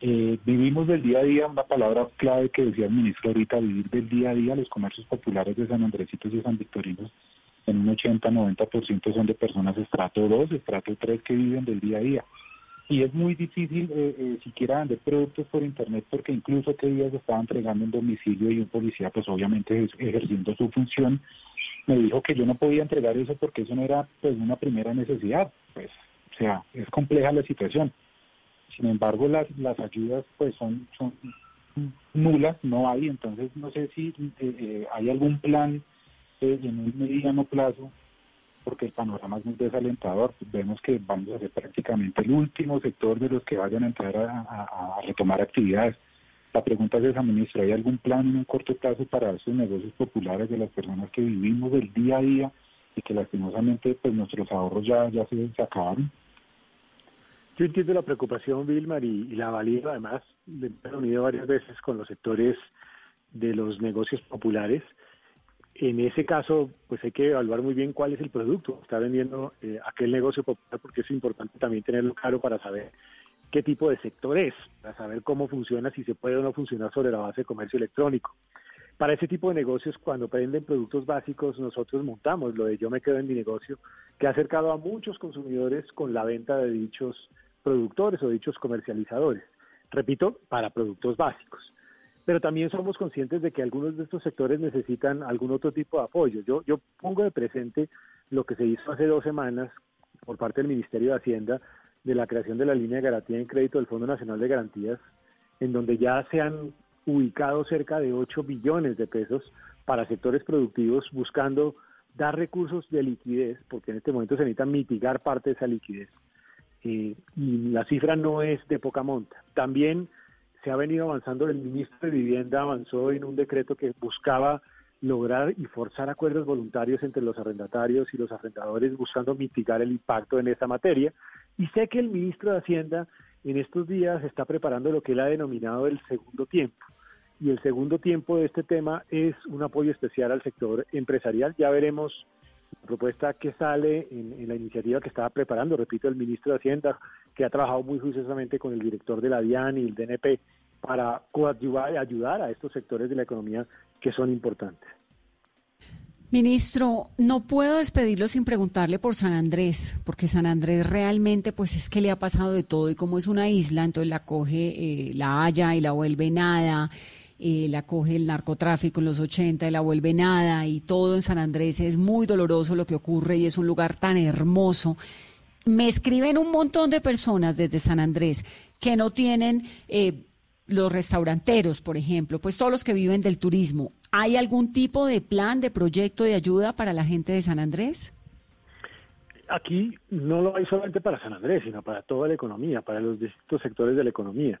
Eh, vivimos del día a día, una palabra clave que decía el ministro ahorita, vivir del día a día, los comercios populares de San Andresitos y San Victorinos en un 80-90% son de personas estrato 2, estrato 3 que viven del día a día y es muy difícil eh, eh, siquiera vender productos por internet porque incluso que días estaba entregando en domicilio y un policía pues obviamente ejerciendo su función me dijo que yo no podía entregar eso porque eso no era pues una primera necesidad. Pues o sea es compleja la situación. Sin embargo las las ayudas pues son nulas no hay. Entonces no sé si eh, hay algún plan en un mediano plazo porque el panorama es muy desalentador. Vemos que vamos a ser prácticamente el último sector de los que vayan a entrar a, retomar actividades. La pregunta es esa, ministro, ¿hay algún plan en un corto plazo para esos negocios populares de las personas que vivimos del día a día y que lastimosamente pues nuestros ahorros ya, ya se, acabaron? Yo entiendo la preocupación, Vilmar, y, y la valido. Además, me he reunido varias veces con los sectores de los negocios populares en ese caso, pues hay que evaluar muy bien cuál es el producto que está vendiendo eh, aquel negocio popular, porque es importante también tenerlo claro para saber qué tipo de sector es, para saber cómo funciona, si se puede o no funcionar sobre la base de comercio electrónico. Para ese tipo de negocios, cuando venden productos básicos, nosotros montamos lo de Yo me quedo en mi negocio, que ha acercado a muchos consumidores con la venta de dichos productores o dichos comercializadores. Repito, para productos básicos pero también somos conscientes de que algunos de estos sectores necesitan algún otro tipo de apoyo. Yo, yo pongo de presente lo que se hizo hace dos semanas por parte del Ministerio de Hacienda de la creación de la línea de garantía en crédito del Fondo Nacional de Garantías, en donde ya se han ubicado cerca de 8 billones de pesos para sectores productivos buscando dar recursos de liquidez, porque en este momento se necesita mitigar parte de esa liquidez. Eh, y la cifra no es de poca monta. También se ha venido avanzando, el ministro de Vivienda avanzó en un decreto que buscaba lograr y forzar acuerdos voluntarios entre los arrendatarios y los arrendadores buscando mitigar el impacto en esta materia. Y sé que el ministro de Hacienda en estos días está preparando lo que él ha denominado el segundo tiempo. Y el segundo tiempo de este tema es un apoyo especial al sector empresarial. Ya veremos propuesta que sale en, la iniciativa que estaba preparando, repito, el ministro de Hacienda, que ha trabajado muy juiciosamente con el director de la DIAN y el DNP para coadyuvar ayudar a estos sectores de la economía que son importantes. Ministro, no puedo despedirlo sin preguntarle por San Andrés, porque San Andrés realmente pues es que le ha pasado de todo y como es una isla, entonces la coge eh, la Haya y la vuelve nada, eh, la coge el narcotráfico en los 80 y la vuelve nada y todo en San Andrés es muy doloroso lo que ocurre y es un lugar tan hermoso. Me escriben un montón de personas desde San Andrés que no tienen... Eh, los restauranteros, por ejemplo, pues todos los que viven del turismo, ¿hay algún tipo de plan, de proyecto de ayuda para la gente de San Andrés? Aquí no lo hay solamente para San Andrés, sino para toda la economía, para los distintos sectores de la economía.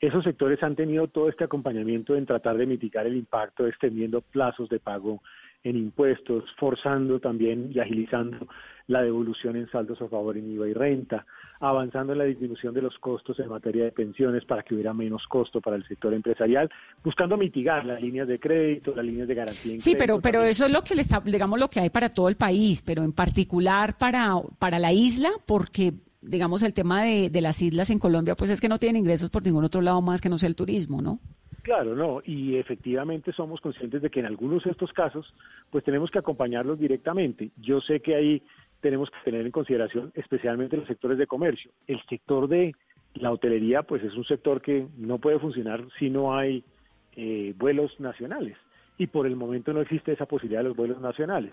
Esos sectores han tenido todo este acompañamiento en tratar de mitigar el impacto, extendiendo plazos de pago en impuestos, forzando también y agilizando la devolución en saldos a favor en IVA y renta, avanzando en la disminución de los costos en materia de pensiones para que hubiera menos costo para el sector empresarial, buscando mitigar las líneas de crédito, las líneas de garantía. sí, pero pero eso es lo que le está, digamos lo que hay para todo el país, pero en particular para para la isla, porque digamos el tema de, de las islas en Colombia, pues es que no tienen ingresos por ningún otro lado más que no sea el turismo, ¿no? Claro, no, y efectivamente somos conscientes de que en algunos de estos casos, pues tenemos que acompañarlos directamente. Yo sé que ahí tenemos que tener en consideración especialmente los sectores de comercio. El sector de la hotelería, pues es un sector que no puede funcionar si no hay eh, vuelos nacionales. Y por el momento no existe esa posibilidad de los vuelos nacionales.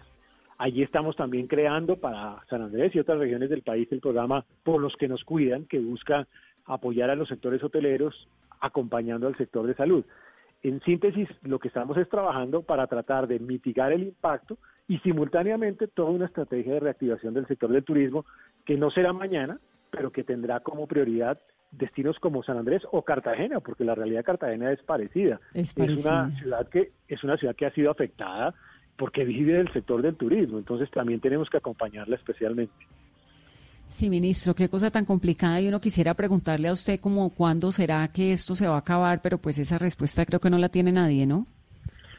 Allí estamos también creando para San Andrés y otras regiones del país el programa Por los que nos cuidan, que busca apoyar a los sectores hoteleros acompañando al sector de salud. En síntesis, lo que estamos es trabajando para tratar de mitigar el impacto y simultáneamente toda una estrategia de reactivación del sector del turismo que no será mañana, pero que tendrá como prioridad destinos como San Andrés o Cartagena, porque la realidad de Cartagena es parecida. Es, una ciudad que es una ciudad que ha sido afectada porque vive del sector del turismo, entonces también tenemos que acompañarla especialmente. Sí, ministro, qué cosa tan complicada. Y uno quisiera preguntarle a usted como cuándo será que esto se va a acabar, pero pues esa respuesta creo que no la tiene nadie, ¿no?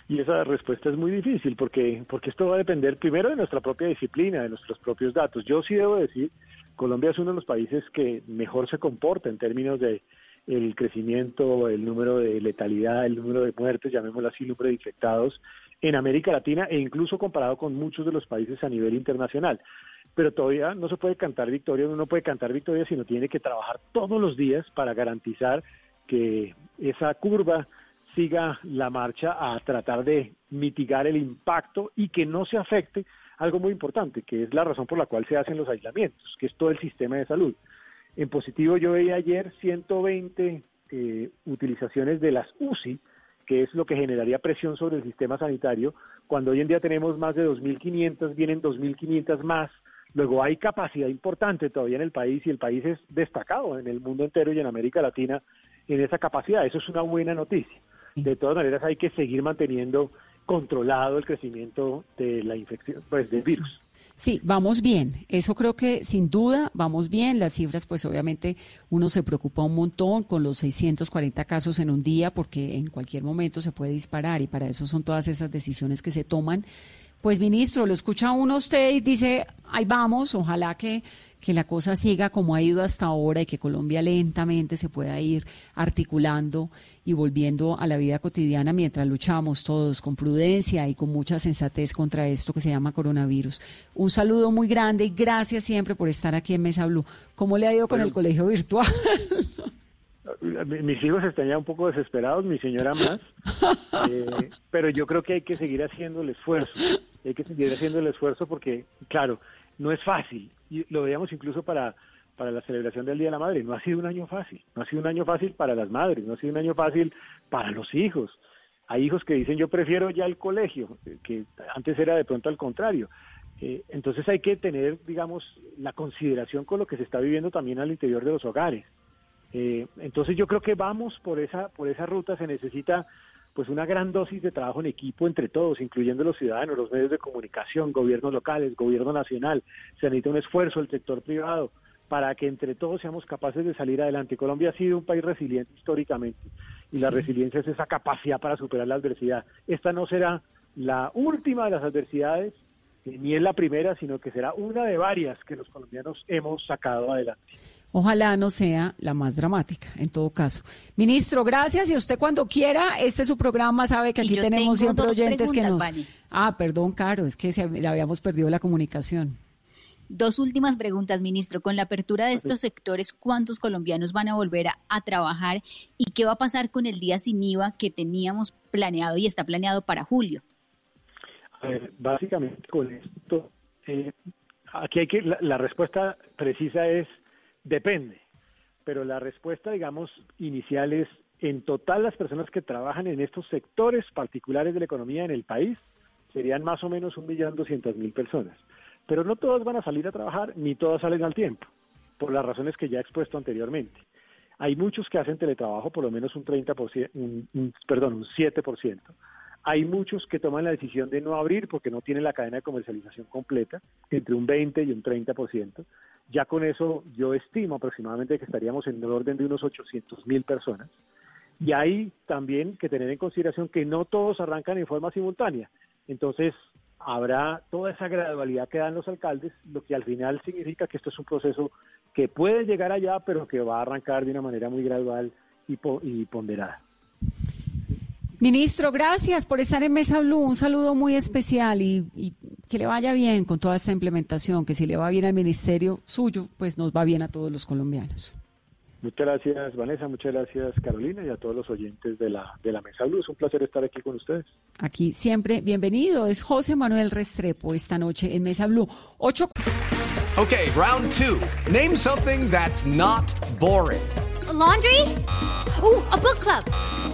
Y esa respuesta es muy difícil porque, porque esto va a depender primero de nuestra propia disciplina, de nuestros propios datos. Yo sí debo decir, Colombia es uno de los países que mejor se comporta en términos de el crecimiento, el número de letalidad, el número de muertes, llamémoslo así, el número de infectados en América Latina e incluso comparado con muchos de los países a nivel internacional. Pero todavía no se puede cantar victoria, uno no puede cantar victoria, sino tiene que trabajar todos los días para garantizar que esa curva siga la marcha a tratar de mitigar el impacto y que no se afecte algo muy importante, que es la razón por la cual se hacen los aislamientos, que es todo el sistema de salud. En positivo yo veía ayer 120 eh, utilizaciones de las UCI, que es lo que generaría presión sobre el sistema sanitario, cuando hoy en día tenemos más de 2.500, vienen 2.500 más, luego hay capacidad importante todavía en el país y el país es destacado en el mundo entero y en América Latina en esa capacidad, eso es una buena noticia. De todas maneras hay que seguir manteniendo controlado el crecimiento de la infección, pues del virus. Sí, vamos bien. Eso creo que sin duda vamos bien. Las cifras, pues obviamente uno se preocupa un montón con los 640 casos en un día porque en cualquier momento se puede disparar y para eso son todas esas decisiones que se toman pues ministro, lo escucha uno usted y dice, ahí vamos, ojalá que, que la cosa siga como ha ido hasta ahora y que Colombia lentamente se pueda ir articulando y volviendo a la vida cotidiana mientras luchamos todos con prudencia y con mucha sensatez contra esto que se llama coronavirus. Un saludo muy grande y gracias siempre por estar aquí en Mesa Blue. ¿Cómo le ha ido con el colegio virtual? mis hijos están ya un poco desesperados, mi señora más, eh, pero yo creo que hay que seguir haciendo el esfuerzo, hay que seguir haciendo el esfuerzo porque, claro, no es fácil, y lo veíamos incluso para, para la celebración del Día de la Madre, no ha sido un año fácil, no ha sido un año fácil para las madres, no ha sido un año fácil para los hijos. Hay hijos que dicen yo prefiero ya el colegio, que antes era de pronto al contrario. Eh, entonces hay que tener, digamos, la consideración con lo que se está viviendo también al interior de los hogares. Eh, entonces yo creo que vamos por esa, por esa ruta, se necesita pues una gran dosis de trabajo en equipo entre todos, incluyendo los ciudadanos, los medios de comunicación, gobiernos locales, gobierno nacional, se necesita un esfuerzo del sector privado, para que entre todos seamos capaces de salir adelante. Colombia ha sido un país resiliente históricamente y la resiliencia es esa capacidad para superar la adversidad. Esta no será la última de las adversidades, ni es la primera, sino que será una de varias que los colombianos hemos sacado adelante. Ojalá no sea la más dramática, en todo caso. Ministro, gracias. Y usted cuando quiera, este es su programa, sabe que aquí tenemos siempre oyentes que nos... Ah, perdón, Caro, es que se, le habíamos perdido la comunicación. Dos últimas preguntas, ministro. Con la apertura de estos sectores, ¿cuántos colombianos van a volver a, trabajar? ¿Y qué va a pasar con el día sin IVA que teníamos planeado y está planeado para julio? básicamente con esto, eh, aquí hay que, la respuesta precisa es Depende, pero la respuesta, digamos, inicial es, en total las personas que trabajan en estos sectores particulares de la economía en el país serían más o menos un millón doscientas mil personas. Pero no todas van a salir a trabajar, ni todas salen al tiempo, por las razones que ya he expuesto anteriormente. Hay muchos que hacen teletrabajo, por lo menos un 30%, un, perdón, un 7%. Hay muchos que toman la decisión de no abrir porque no tienen la cadena de comercialización completa, entre un 20 y un 30%. Ya con eso yo estimo aproximadamente que estaríamos en el orden de unos 800 mil personas. Y hay también que tener en consideración que no todos arrancan en forma simultánea. Entonces, habrá toda esa gradualidad que dan los alcaldes, lo que al final significa que esto es un proceso que puede llegar allá, pero que va a arrancar de una manera muy gradual y, y ponderada. Ministro, gracias por estar en Mesa Blue. Un saludo muy especial y, que le vaya bien con toda esta implementación, que si le va bien al ministerio suyo, pues nos va bien a todos los colombianos. Muchas gracias, Vanessa. Muchas gracias, Carolina, y a todos los oyentes de la, de la Mesa Blue. Es un placer estar aquí con ustedes. Aquí siempre bienvenido. Es José Manuel Restrepo esta noche en Mesa Blue. Ocho. Ok, round two. Name something that's not boring. laundry? Uh, a book club.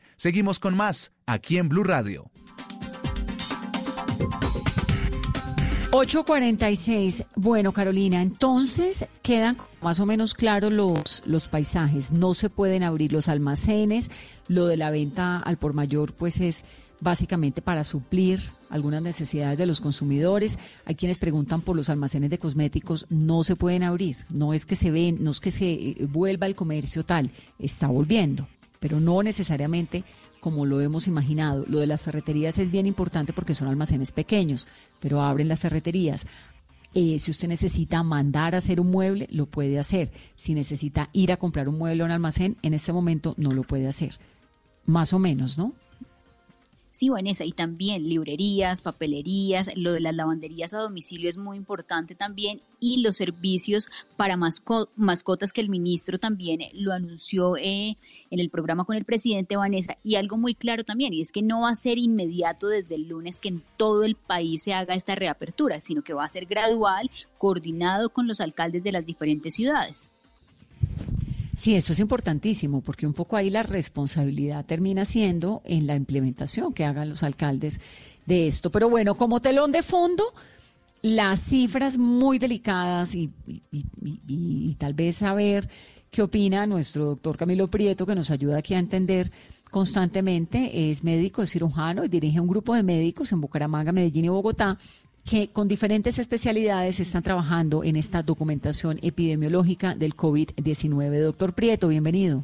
Seguimos con más aquí en Blue Radio. 8.46. Bueno, Carolina, entonces quedan más o menos claros los, los paisajes. No se pueden abrir los almacenes. Lo de la venta al por mayor, pues es básicamente para suplir algunas necesidades de los consumidores. Hay quienes preguntan por los almacenes de cosméticos, no se pueden abrir. No es que se ven, no es que se eh, vuelva el comercio tal, está volviendo pero no necesariamente como lo hemos imaginado. Lo de las ferreterías es bien importante porque son almacenes pequeños, pero abren las ferreterías. Eh, si usted necesita mandar a hacer un mueble, lo puede hacer. Si necesita ir a comprar un mueble a un almacén, en este momento no lo puede hacer. Más o menos, ¿no? Sí, Vanessa, y también librerías, papelerías, lo de las lavanderías a domicilio es muy importante también y los servicios para mascotas que el ministro también lo anunció eh, en el programa con el presidente Vanessa y algo muy claro también y es que no va a ser inmediato desde el lunes que en todo el país se haga esta reapertura, sino que va a ser gradual, coordinado con los alcaldes de las diferentes ciudades. Sí, eso es importantísimo, porque un poco ahí la responsabilidad termina siendo en la implementación que hagan los alcaldes de esto. Pero bueno, como telón de fondo, las cifras muy delicadas y, tal vez saber qué opina nuestro doctor Camilo Prieto, que nos ayuda aquí a entender constantemente, es médico, es cirujano y dirige un grupo de médicos en Bucaramanga, Medellín y Bogotá que con diferentes especialidades están trabajando en esta documentación epidemiológica del COVID-19. Doctor Prieto, bienvenido.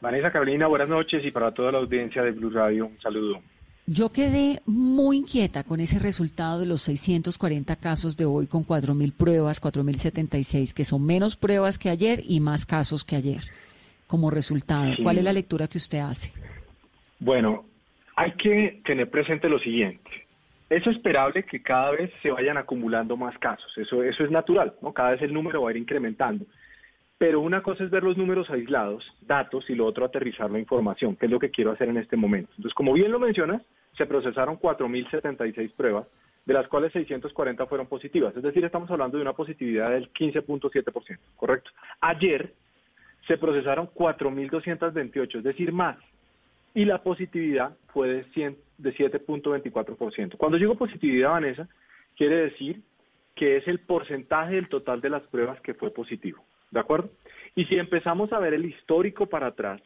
Vanessa Carolina, buenas noches y para toda la audiencia de Blue Radio, un saludo. Yo quedé muy inquieta con ese resultado de los 640 casos de hoy con 4.000 pruebas, 4.076, que son menos pruebas que ayer y más casos que ayer. como resultado. ¿Cuál es la lectura que usted hace? Bueno, hay que tener presente lo siguiente. Es esperable que cada vez se vayan acumulando más casos. Eso, eso es natural, ¿no? Cada vez el número va a ir incrementando. Pero una cosa es ver los números aislados, datos, y lo otro aterrizar la información, que es lo que quiero hacer en este momento. Entonces, como bien lo mencionas, se procesaron 4.076 pruebas, de las cuales 640 fueron positivas. Es decir, estamos hablando de una positividad del 15.7%, ¿correcto? Ayer se procesaron 4.228, es decir, más. Y la positividad fue de, 100, de 7.24%. Cuando digo positividad, Vanessa, quiere decir que es el porcentaje del total de las pruebas que fue positivo. ¿De acuerdo? Y si empezamos a ver el histórico para atrás,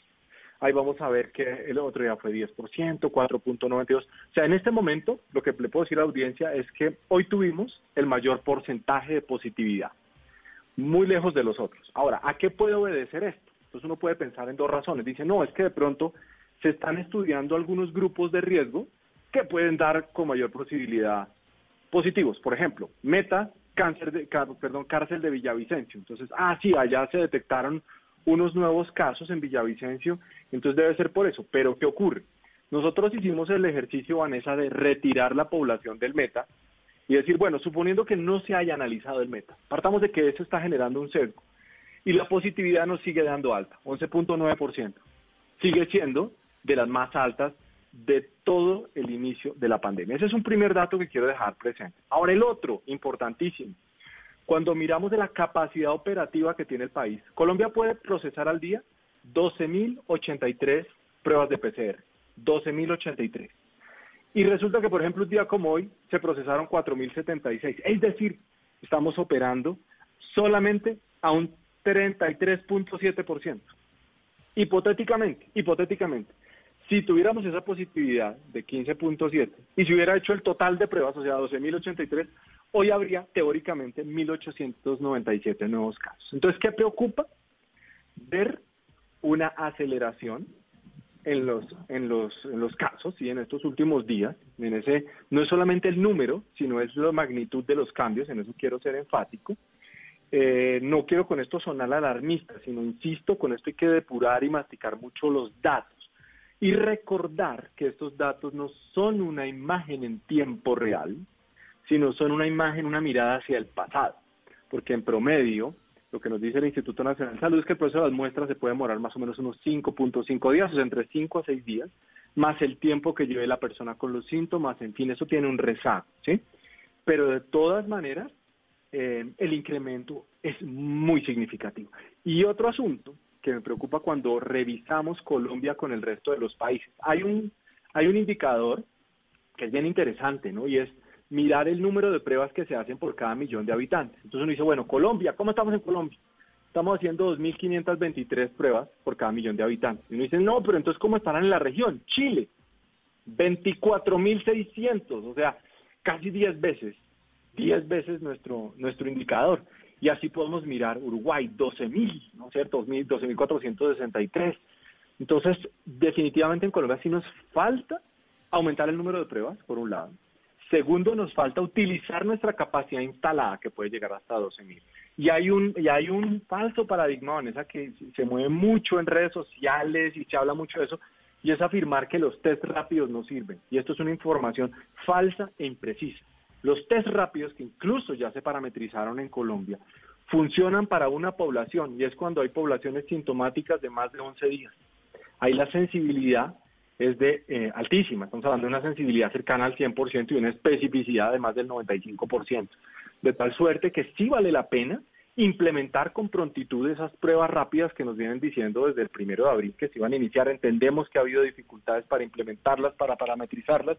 ahí vamos a ver que el otro día fue 10%, 4.92. O sea, en este momento, lo que le puedo decir a la audiencia es que hoy tuvimos el mayor porcentaje de positividad, muy lejos de los otros. Ahora, ¿a qué puede obedecer esto? Entonces uno puede pensar en dos razones. Dice, no, es que de pronto se están estudiando algunos grupos de riesgo que pueden dar con mayor posibilidad positivos. Por ejemplo, Meta cáncer de, perdón, cárcel de Villavicencio. Entonces, ah, sí, allá se detectaron unos nuevos casos en Villavicencio, entonces debe ser por eso. Pero, ¿qué ocurre? Nosotros hicimos el ejercicio, Vanessa, de retirar la población del meta y decir, bueno, suponiendo que no se haya analizado el meta, partamos de que eso está generando un sesgo y la positividad nos sigue dando alta, 11.9%. Sigue siendo de las más altas de todo el inicio de la pandemia. Ese es un primer dato que quiero dejar presente. Ahora el otro, importantísimo. Cuando miramos de la capacidad operativa que tiene el país, Colombia puede procesar al día 12.083 pruebas de PCR. 12.083. Y resulta que, por ejemplo, un día como hoy se procesaron 4.076. Es decir, estamos operando solamente a un 33.7%. Hipotéticamente, hipotéticamente, si tuviéramos esa positividad de 15.7 y si hubiera hecho el total de pruebas, o sea, 12.083, hoy habría teóricamente 1.897 nuevos casos. Entonces, ¿qué preocupa? Ver una aceleración en los, en los, en los casos y en estos últimos días. En no es solamente el número, sino es la magnitud de los cambios, en eso quiero ser enfático. Eh, no quiero con esto sonar alarmista, sino insisto, con esto hay que depurar y masticar mucho los datos y recordar que estos datos no son una imagen en tiempo real, sino son una imagen, una mirada hacia el pasado, porque en promedio lo que nos dice el Instituto Nacional de Salud es que el proceso de las muestras se puede demorar más o menos unos 5.5 días, o sea, entre 5 a 6 días, más el tiempo que lleve la persona con los síntomas, en fin, eso tiene un rezago, ¿sí? Pero de todas maneras, eh, el incremento es muy significativo. Y otro asunto que me preocupa cuando revisamos Colombia con el resto de los países. Hay un, hay un indicador que es bien interesante, ¿no? Y es mirar el número de pruebas que se hacen por cada millón de habitantes. Entonces uno dice, bueno, Colombia, ¿cómo estamos en Colombia? Estamos haciendo 2.523 pruebas por cada millón de habitantes. Y uno dice, no, pero entonces, ¿cómo estarán en la región? Chile, 24.600, o sea, casi 10 veces, 10 veces nuestro, nuestro indicador. Y así podemos mirar Uruguay, 12.000, ¿no es cierto? 12.463. Entonces, definitivamente en Colombia sí nos falta aumentar el número de pruebas, por un lado. Segundo, nos falta utilizar nuestra capacidad instalada, que puede llegar hasta 12.000. Y hay un y hay un falso paradigma, Vanessa, que se mueve mucho en redes sociales y se habla mucho de eso, y es afirmar que los test rápidos no sirven. Y esto es una información falsa e imprecisa. Los test rápidos, que incluso ya se parametrizaron en Colombia, funcionan para una población y es cuando hay poblaciones sintomáticas de más de 11 días. Ahí la sensibilidad es de eh, altísima, estamos hablando de una sensibilidad cercana al 100% y una especificidad de más del 95%, de tal suerte que sí vale la pena implementar con prontitud esas pruebas rápidas que nos vienen diciendo desde el primero de abril que se iban a iniciar. Entendemos que ha habido dificultades para implementarlas, para parametrizarlas,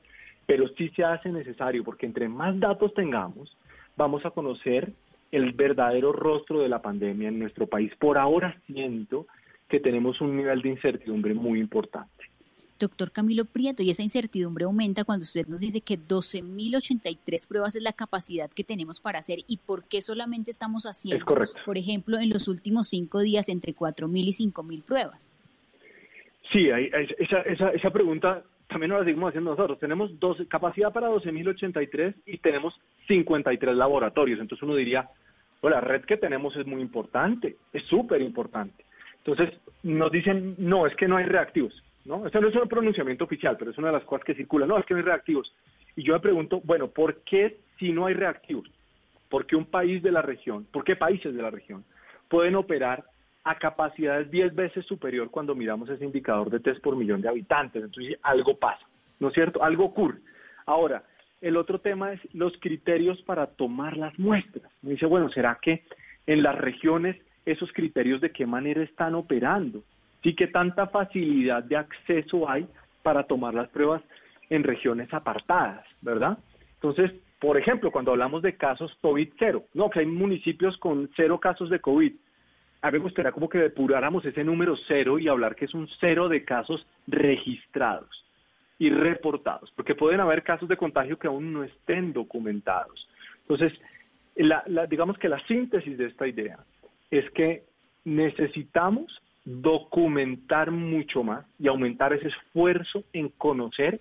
pero sí se hace necesario porque entre más datos tengamos, vamos a conocer el verdadero rostro de la pandemia en nuestro país. Por ahora siento que tenemos un nivel de incertidumbre muy importante. Doctor Camilo Prieto, y esa incertidumbre aumenta cuando usted nos dice que 12.083 pruebas es la capacidad que tenemos para hacer y por qué solamente estamos haciendo, por ejemplo, en los últimos cinco días entre 4.000 y 5.000 pruebas. Sí, esa, esa, esa pregunta también la seguimos haciendo nosotros. Tenemos 12, capacidad para 12.083 y tenemos 53 laboratorios. Entonces uno diría, la red que tenemos es muy importante, es súper importante. Entonces nos dicen, no, es que no hay reactivos. ¿no? Eso no es un pronunciamiento oficial, pero es una de las cosas que circula. No, es que no hay reactivos. Y yo me pregunto, bueno, ¿por qué si no hay reactivos? ¿Por qué un país de la región, por qué países de la región pueden operar a capacidades 10 veces superior cuando miramos ese indicador de test por millón de habitantes? Entonces algo pasa, ¿no es cierto? Algo ocurre. Ahora, el otro tema es los criterios para tomar las muestras. Me dice, bueno, ¿será que en las regiones esos criterios de qué manera están operando? Sí, qué tanta facilidad de acceso hay para tomar las pruebas en regiones apartadas, ¿verdad? Entonces, por ejemplo, cuando hablamos de casos COVID cero, no, que hay municipios con cero casos de COVID. A mí me gustaría como que depuráramos ese número cero y hablar que es un cero de casos registrados y reportados, porque pueden haber casos de contagio que aún no estén documentados. Entonces, digamos que la síntesis de esta idea es que necesitamos documentar mucho más y aumentar ese esfuerzo en conocer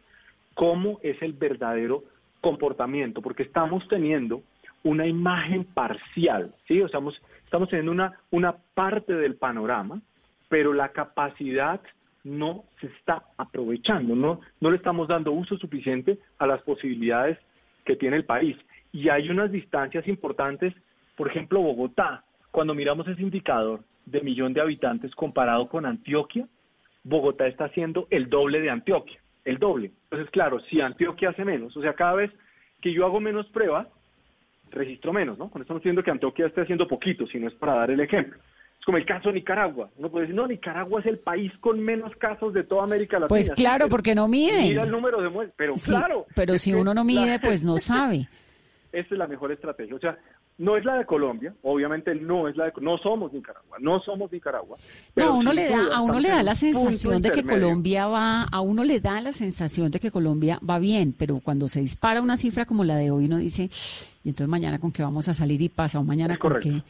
cómo es el verdadero comportamiento, porque estamos teniendo una imagen parcial, ¿sí? O estamos, estamos teniendo una, una parte del panorama, pero la capacidad no se está aprovechando, no, no le estamos dando uso suficiente a las posibilidades que tiene el país. Y hay unas distancias importantes, por ejemplo, Bogotá, cuando miramos ese indicador de millón de habitantes comparado con Antioquia, Bogotá está haciendo el doble de Antioquia, el doble. Entonces, claro, si Antioquia hace menos, o sea, cada vez que yo hago menos pruebas, registro menos, ¿no? Con esto no estoy diciendo que Antioquia esté haciendo poquito, sino es para dar el ejemplo. Es como el caso de Nicaragua. Uno puede decir, no, Nicaragua es el país con menos casos de toda América Latina. Pues claro, porque no miden. Mira el número de muertes, pero claro. Pero si uno no mide, pues no sabe. Esa es la mejor estrategia. O sea, no es la de Colombia, obviamente no es la de no somos Nicaragua, no somos Nicaragua. No, a uno le da, a uno le da la sensación de que Colombia va, a uno le da la sensación de que Colombia va bien, pero cuando se dispara una cifra como la de hoy, uno dice, y entonces mañana con qué vamos a salir y pasa, o mañana con qué,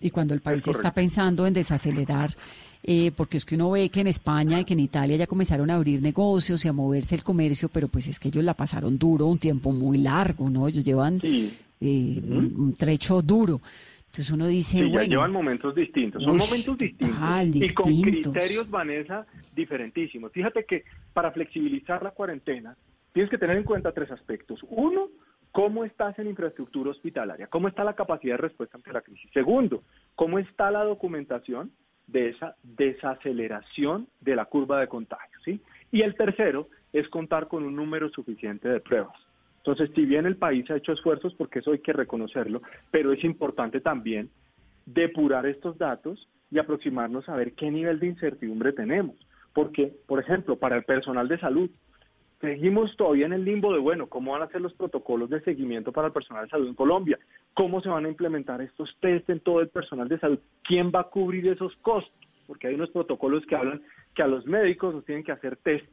y cuando el país está pensando en desacelerar, eh, porque es que uno ve que en España y que en Italia ya comenzaron a abrir negocios y a moverse el comercio, pero pues es que ellos la pasaron duro un tiempo muy largo, ¿no? Ellos llevan eh, un, trecho duro. Entonces uno dice, sí, bueno, llevan momentos distintos, son momentos distintos y con criterios, Vanessa, diferentísimos. Fíjate que para flexibilizar la cuarentena tienes que tener en cuenta tres aspectos. Uno, cómo estás en infraestructura hospitalaria, cómo está la capacidad de respuesta ante la crisis. Segundo, cómo está la documentación de esa desaceleración de la curva de contagio, ¿sí? Y el tercero es contar con un número suficiente de pruebas. Entonces, si bien el país ha hecho esfuerzos, porque eso hay que reconocerlo, pero es importante también depurar estos datos y aproximarnos a ver qué nivel de incertidumbre tenemos. Porque, por ejemplo, para el personal de salud, seguimos todavía en el limbo de, bueno, ¿cómo van a ser los protocolos de seguimiento para el personal de salud en Colombia? ¿Cómo se van a implementar estos test en todo el personal de salud? ¿Quién va a cubrir esos costos? Porque hay unos protocolos que hablan que a los médicos nos tienen que hacer test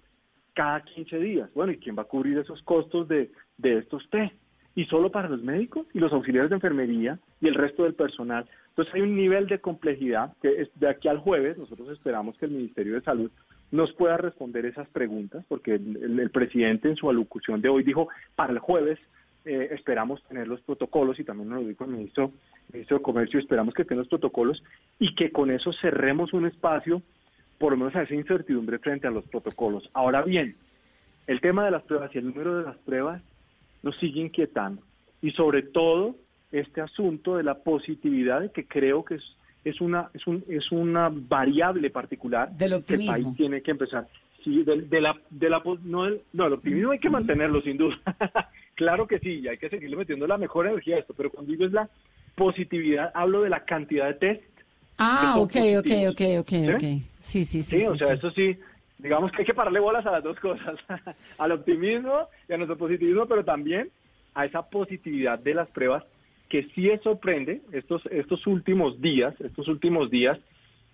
cada 15 días. Bueno, ¿y quién va a cubrir esos costos de, de estos test? Y solo para los médicos y los auxiliares de enfermería y el resto del personal. Entonces hay un nivel de complejidad que de aquí al jueves nosotros esperamos que el Ministerio de Salud nos pueda responder esas preguntas, porque el, presidente en su alocución de hoy dijo, para el jueves eh, esperamos tener los protocolos, y también nos lo dijo el ministro, ministro de Comercio, esperamos que tengan los protocolos y que con eso cerremos un espacio, por lo menos a esa incertidumbre frente a los protocolos. Ahora bien, el tema de las pruebas y el número de las pruebas nos sigue inquietando, y sobre todo este asunto de la positividad, que creo que es es una, es, un, es una variable particular que el país tiene que empezar. Sí, de, la, de la, no, no, el optimismo hay que mantenerlo sin duda. claro que sí, y hay que seguirle metiendo la mejor energía a esto, pero cuando digo es la positividad, hablo de la cantidad de test. Ah, ok, ok, ok, ok, ok. Sí, sí, sí. Sí, o sea, eso sí, digamos que hay que pararle bolas a las dos cosas, al optimismo y a nuestro positivismo, pero también a esa positividad de las pruebas que sí sorprende estos, estos últimos días, estos últimos días,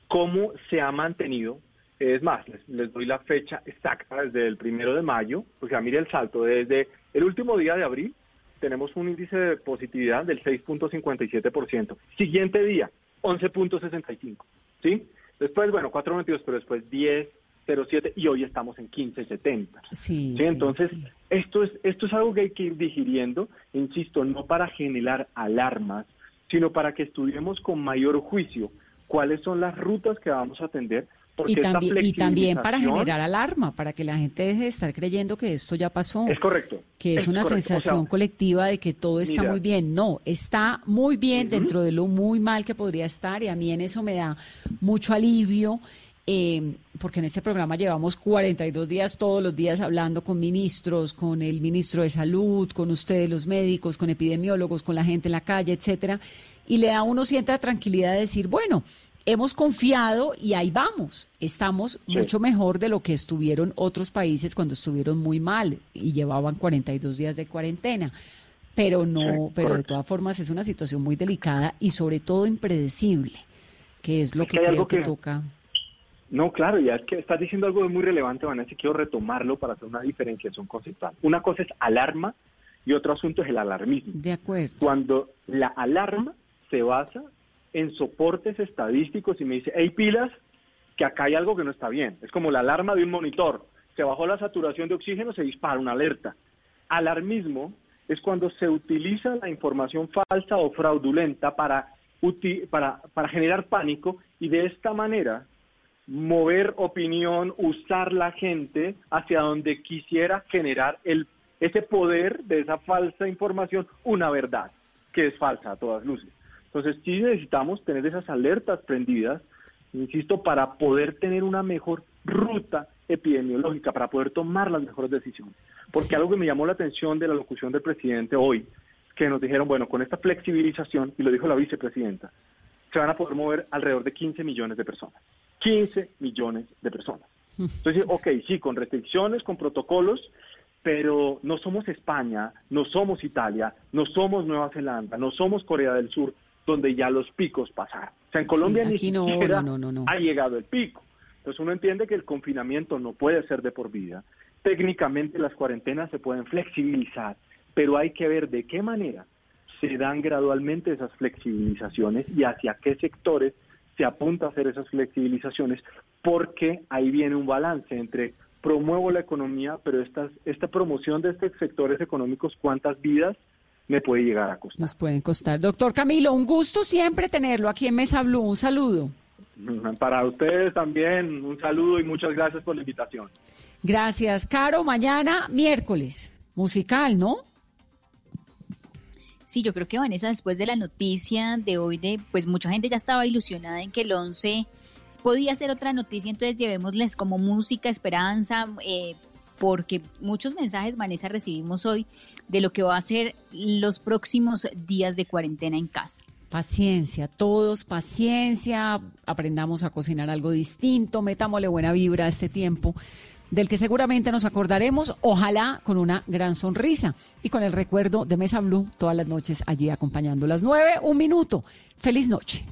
cómo se ha mantenido. Es más, les, doy la fecha exacta desde el primero de mayo, o sea, mire el salto, desde el último día de abril tenemos un índice de positividad del 6.57%. Siguiente día, 11.65, ¿sí? Después, bueno, 4.22, pero después 10, 07 y hoy estamos en 1570. Sí, ¿Sí? Entonces, Esto, es, esto es algo que hay que ir digiriendo, insisto, no para generar alarmas, sino para que estudiemos con mayor juicio cuáles son las rutas que vamos a atender. Porque Y también, y también para generar alarma, para que la gente deje de estar creyendo que esto ya pasó. Es correcto. Que es, Es una correcto. O sea, sensación colectiva de que todo está mira. muy bien. No, está muy bien dentro de lo muy mal que podría estar y a mí en eso me da mucho alivio. eh, porque en este programa llevamos 42 días todos los días hablando con ministros, con el ministro de Salud, con ustedes los médicos, con epidemiólogos, con la gente en la calle, etcétera, y le da a uno cierta tranquilidad de decir, bueno, hemos confiado y ahí vamos. Estamos Sí. mucho mejor de lo que estuvieron otros países cuando estuvieron muy mal y llevaban 42 días de cuarentena. Pero no, Sí, pero de todas formas es una situación muy delicada y sobre todo impredecible, que es lo Es que creo que- toca. No, claro, ya es que estás diciendo algo muy relevante, Vanessa, y quiero retomarlo para hacer una diferenciación conceptual. Una cosa es alarma y otro asunto es el alarmismo. De acuerdo. Cuando la alarma se basa en soportes estadísticos y me dice, hey pilas, que acá hay algo que no está bien. Es como la alarma de un monitor. Se bajó la saturación de oxígeno, se dispara una alerta. Alarmismo es cuando se utiliza la información falsa o fraudulenta para, para, para generar pánico y de esta manera mover opinión, usar la gente hacia donde quisiera generar el, ese poder de esa falsa información, una verdad que es falsa a todas luces. Entonces sí necesitamos tener esas alertas prendidas, insisto, para poder tener una mejor ruta epidemiológica, para poder tomar las mejores decisiones. Porque algo que me llamó la atención de la locución del presidente hoy, que nos dijeron, bueno, con esta flexibilización, y lo dijo la vicepresidenta, se van a poder mover alrededor de 15 millones de personas. 15 millones de personas. Entonces, ok, sí, con restricciones, con protocolos, pero no somos España, no somos Italia, no somos Nueva Zelanda, no somos Corea del Sur, donde ya los picos pasaron. O sea, en Colombia ni no, siquiera no, no, no. ha llegado el pico. Entonces uno entiende que el confinamiento no puede ser de por vida. Técnicamente las cuarentenas se pueden flexibilizar, pero hay que ver de qué manera se dan gradualmente esas flexibilizaciones y hacia qué sectores se apunta a hacer esas flexibilizaciones, porque ahí viene un balance entre promuevo la economía, pero estas, esta promoción de estos sectores económicos, ¿cuántas vidas me puede llegar a costar? Nos pueden costar. Doctor Camilo, un gusto siempre tenerlo aquí en Mesa Blue. Un saludo. Para ustedes también un saludo y muchas gracias por la invitación. Gracias, Caro. Mañana, miércoles. Musical, ¿no? Sí, yo creo que Vanessa, después de la noticia de hoy, de pues mucha gente ya estaba ilusionada en que el 11 podía ser otra noticia, entonces llevémosles como música, esperanza, eh, porque muchos mensajes, Vanessa, recibimos hoy de lo que va a ser los próximos días de cuarentena en casa. Paciencia, todos paciencia, aprendamos a cocinar algo distinto, metámosle buena vibra a este tiempo del que seguramente nos acordaremos, ojalá con una gran sonrisa y con el recuerdo de Mesa Blue todas las noches allí acompañando las nueve, un minuto. Feliz noche.